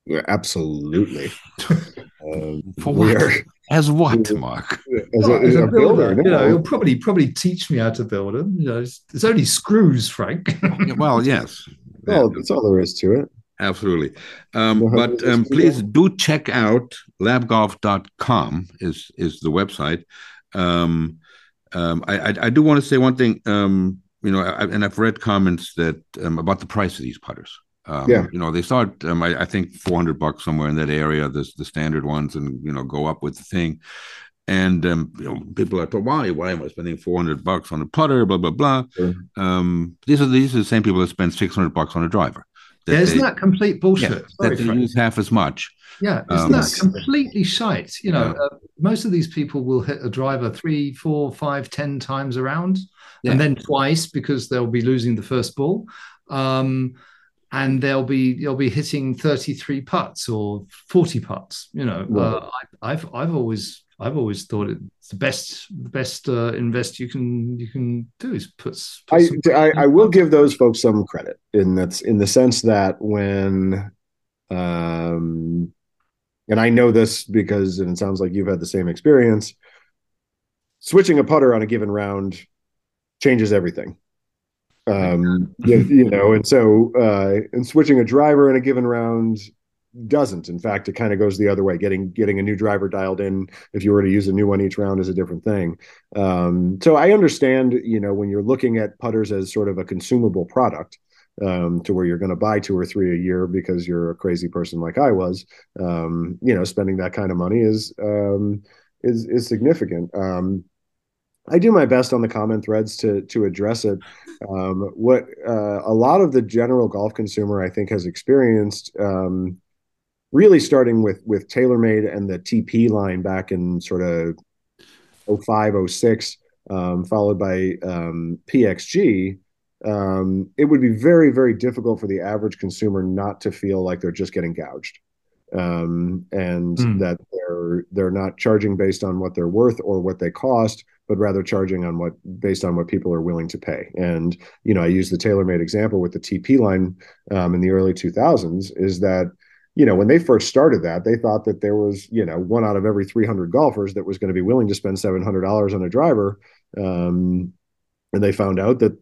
Yeah, absolutely. um, For what? Are, as what, Mark? As a, as a, a builder, builder no. you know, he'll probably probably teach me how to build them. You know, it's, it's only screws, Frank. well, yes. Well, that's all there is to it. Absolutely. Um, but um, please do check out labgolf.com is is the website. Um, um, I, I, I, do want to say one thing. Um, you know, I, and I've read comments that um, about the price of these putters. Um, yeah. You know, they start, um, I, I, think, 400 bucks somewhere in that area, the, the standard ones, and, you know, go up with the thing. And, um, you know, people are told, why, why am I spending 400 bucks on a putter, blah, blah, blah. Sure. Um, these are these are the same people that spend 600 bucks on a driver. That yeah, isn't they, that complete bullshit? Yeah, Sorry, that they use half as much. Yeah, isn't um, that completely shite? You know, yeah. uh, most of these people will hit a driver three, four, five, ten times around, yeah. and then twice because they'll be losing the first ball. Um, and they'll be they'll be hitting 33 putts or 40 putts you know uh, I, have I've always I've always thought it's the best the best uh, invest you can you can do is put. put I, I, I will give those folks some credit in that's in the sense that when, um, and I know this because and it sounds like you've had the same experience. Switching a putter on a given round changes everything um you, you, know and so uh and switching a driver in a given round doesn't in fact it kind of goes the other way getting getting a new driver dialed in if you were to use a new one each round is a different thing um so i understand you know when you're looking at putters as sort of a consumable product um, to where you're going to buy two or three a year because you're a crazy person like I was. Um, you know, spending that kind of money is um, is is significant. Um, I do my best on the comment threads to to address it. Um, what uh, a lot of the general golf consumer, I think, has experienced, um, really starting with with TaylorMade and the TP line back in sort of 05, 06, um, followed by um, PXG. Um, it would be very, very difficult for the average consumer not to feel like they're just getting gouged um, and mm. that they're they're not charging based on what they're worth or what they cost, but rather charging on what based on what people are willing to pay. And you know, I use the TaylorMade example with the TP line um, in the early 2000s. Is that you know when they first started that they thought that there was you know one out of every 300 golfers that was going to be willing to spend $700 on a driver. Um, and they found out that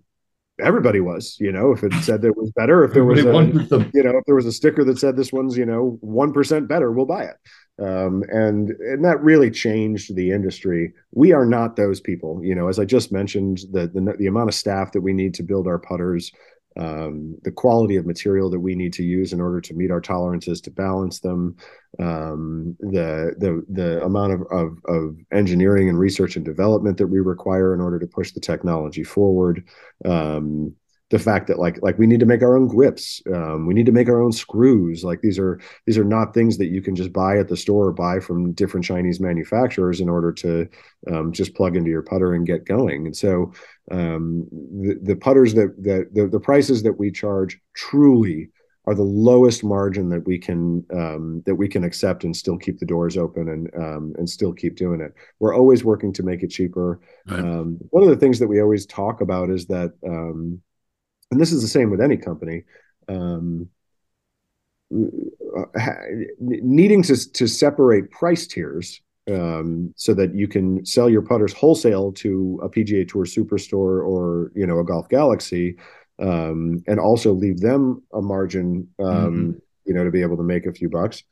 everybody was you know if it said that it was better if there was a, you know if there was a sticker that said this one's you know 1% better we'll buy it. Um, and and that really changed the industry. We are not those people you know as i just mentioned the, the the amount of staff that we need to build our putters um, the quality of material that we need to use in order to meet our tolerances to balance them, um, the the the amount of, of, of engineering and research and development that we require in order to push the technology forward. Um, the fact that like like we need to make our own grips um, we need to make our own screws like these are these are not things that you can just buy at the store or buy from different chinese manufacturers in order to um, just plug into your putter and get going and so um, the, the putters that that the, the prices that we charge truly are the lowest margin that we can um, that we can accept and still keep the doors open and um, and still keep doing it. We're always working to make it cheaper. Right. Um, one of the things that we always talk about is that um, and this is the same with any company um, needing to, to separate price tiers um, so that you can sell your putters wholesale to a PGA Tour Superstore or you know a Golf Galaxy, um, and also leave them a margin, um, mm-hmm. you know, to be able to make a few bucks,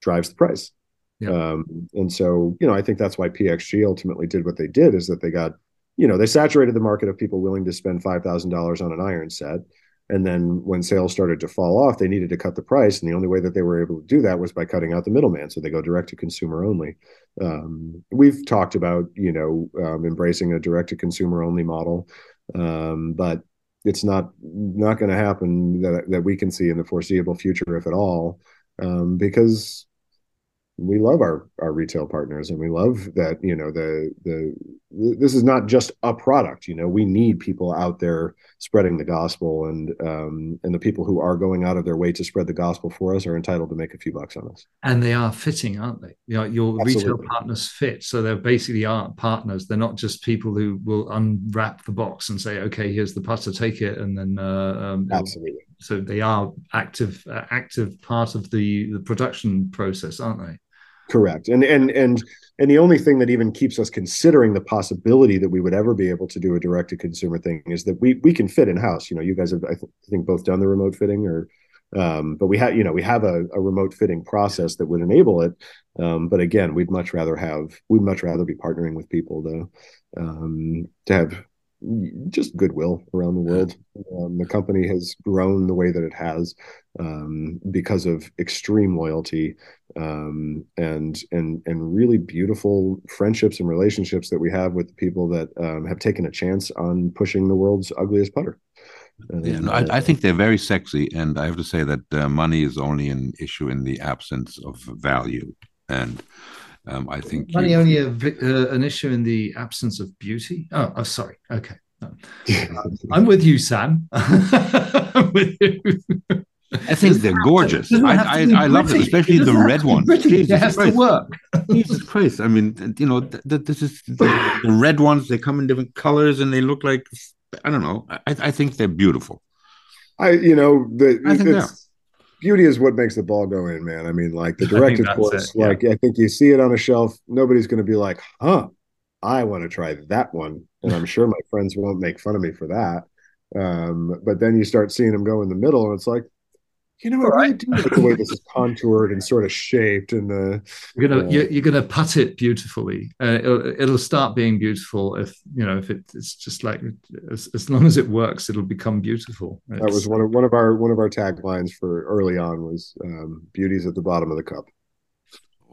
drives the price. Yeah. Um, and so you know, I think that's why PXG ultimately did what they did is that they got you know, they saturated the market of people willing to spend five thousand dollars on an iron set. And then when sales started to fall off, they needed to cut the price, and the only way that they were able to do that was by cutting out the middleman. So they go direct to consumer only. Um, we've talked about you know um, embracing a direct to consumer only model, um, but it's not not going to happen that that we can see in the foreseeable future, if at all, um, because we love our our retail partners and we love that you know the the this is not just a product you know we need people out there spreading the gospel and um and the people who are going out of their way to spread the gospel for us are entitled to make a few bucks on us. And they are fitting aren't they? You know your Absolutely. retail partners fit. So they're basically are partners. They're not just people who will unwrap the box and say okay here's the putter take it and then uh, um, Absolutely. so they are active uh, active part of the the production process aren't they Correct. And and and and the only thing that even keeps us considering the possibility that we would ever be able to do a direct to consumer thing is that we we can fit in house. You know, you guys have I th- think both done the remote fitting or um, but we have you know we have a, a, remote fitting process that would enable it um, but again we'd much rather have we'd much rather be partnering with people to um, to have just goodwill around the world. Um, the company has grown the way that it has um, because of extreme loyalty um, and and and really beautiful friendships and relationships that we have with the people that um, have taken a chance on pushing the world's ugliest putter. yeah, no, I, I, think they're very sexy, and I have to say that uh, money is only an issue in the absence of value, and um, I think money only a, uh, an issue in the absence of beauty. Oh, oh sorry. Okay, I'm with you, Sam. I'm with you. I think they're gorgeous. I, I, I love it, especially the red ones. Jesus it has Christ. to work. Jesus Christ! I mean, you know, th- th- this is the, the, red ones. They come in different colors, and they look like I don't know. I, I think they're beautiful. I, you know, the I think beauty is what makes the ball go in, man. I mean, like the directed course, yeah. like I think you see it on a shelf, nobody's going to be like, "Huh, I want to try that one," and I'm sure my friends won't make fun of me for that. Um, but then you start seeing them go in the middle, and it's like, you know, what, I really right. do like the way this is contoured and sort of shaped, and the you're gonna uh, you're, you're, gonna put it beautifully. Uh, it'll, it'll, start being beautiful if you know if it, it's just like as, as long as it works, it'll become beautiful. It's, that was one of one of our one of our taglines for early on was um, "Beauty's at the bottom of the cup."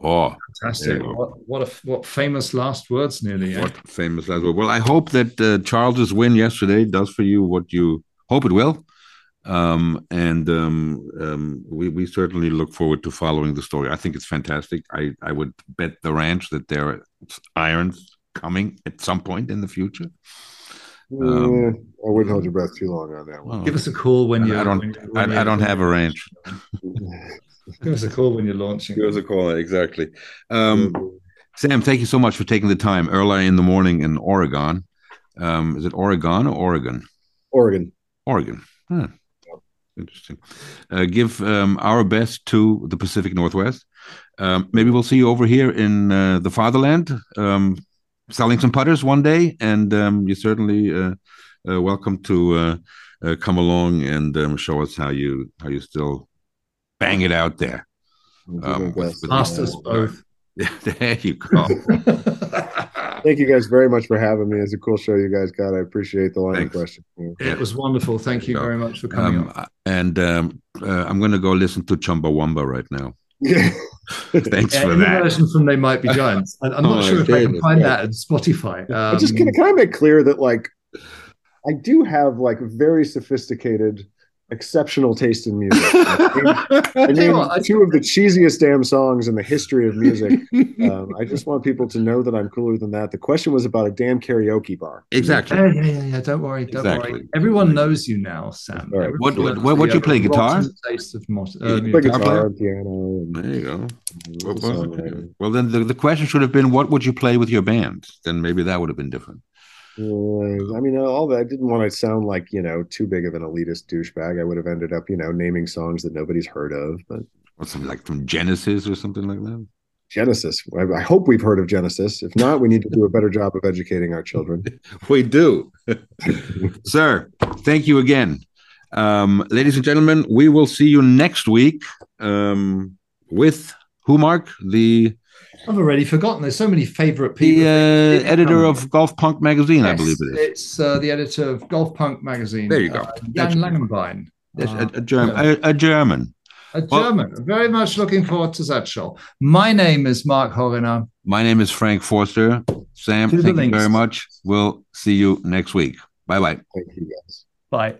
Oh, fantastic! What, what, a what famous last words, nearly. What eh? famous last words? Well, I hope that uh, Charles's win yesterday does for you what you hope it will. Um, and um, um, we, we certainly look forward to following the story. I think it's fantastic. I, I would bet the ranch that there are irons coming at some point in the future. Um, I wouldn't hold your breath too long on that one. Give us a call when you. I don't. When I, I, don't have a ranch. Give us a call when you're launching. Give us a call. Exactly. Um, Sam, thank you so much for taking the time early in the morning in Oregon. Um, is it Oregon or Oregon? Oregon. Oregon. Huh. Interesting. Uh, give um, our best to the Pacific Northwest. Um, maybe we'll see you over here in uh, the fatherland, um, selling some putters one day, and um, you're certainly uh, uh welcome to uh, uh, come along and um, show us how you how you still bang it out there. Um, with, with us both. there you go. Thank you guys very much for having me. It's a cool show you guys got. I appreciate the line Thanks. of question. It was wonderful. Thank you very much for coming um, on. And um, uh, I'm going to go listen to Chumbawamba right now. Thanks yeah, for that. Version from They Might Be Giants. I, am not oh, sure if I can find yeah. that on Spotify. Um, I just can, can I make clear that like I do have like very sophisticated exceptional taste in music. I mean, two of the cheesiest damn songs in the history of music. Um, I just want people to know that I'm cooler than that. The question was about a damn karaoke bar. Exactly. Yeah, yeah, yeah. yeah. Don't worry. Don't exactly. worry. Everyone knows you now, Sam. Right. What, what, what, what you play guitar? Taste of mo- uh, play guitar, and piano. And, there you go. Well, well, then the, the question should have been, what would you play with your band? Then maybe that would have been different. Uh, I mean, all that. I didn't want to sound like you know too big of an elitist douchebag. I would have ended up, you know, naming songs that nobody's heard of. But what's something like from Genesis or something like that? Genesis. I, I hope we've heard of Genesis. If not, we need to do a better job of educating our children. we do, sir. Thank you again, um, ladies and gentlemen. We will see you next week um, with who, Mark the I've already forgotten. There's so many favorite people. The uh, editor of Golf Punk magazine, yes, I believe it is. It's uh, the editor of Golf Punk magazine. There you go. Uh, Jan Langenbein. Yes, a, a, German. A, a, German. A German. Well, Very much looking forward to that show. My name is Mark Horner. My name is Frank Forster. Sam, thank you very much. We'll see you next week. Bye bye. Thank you, guys. Bye.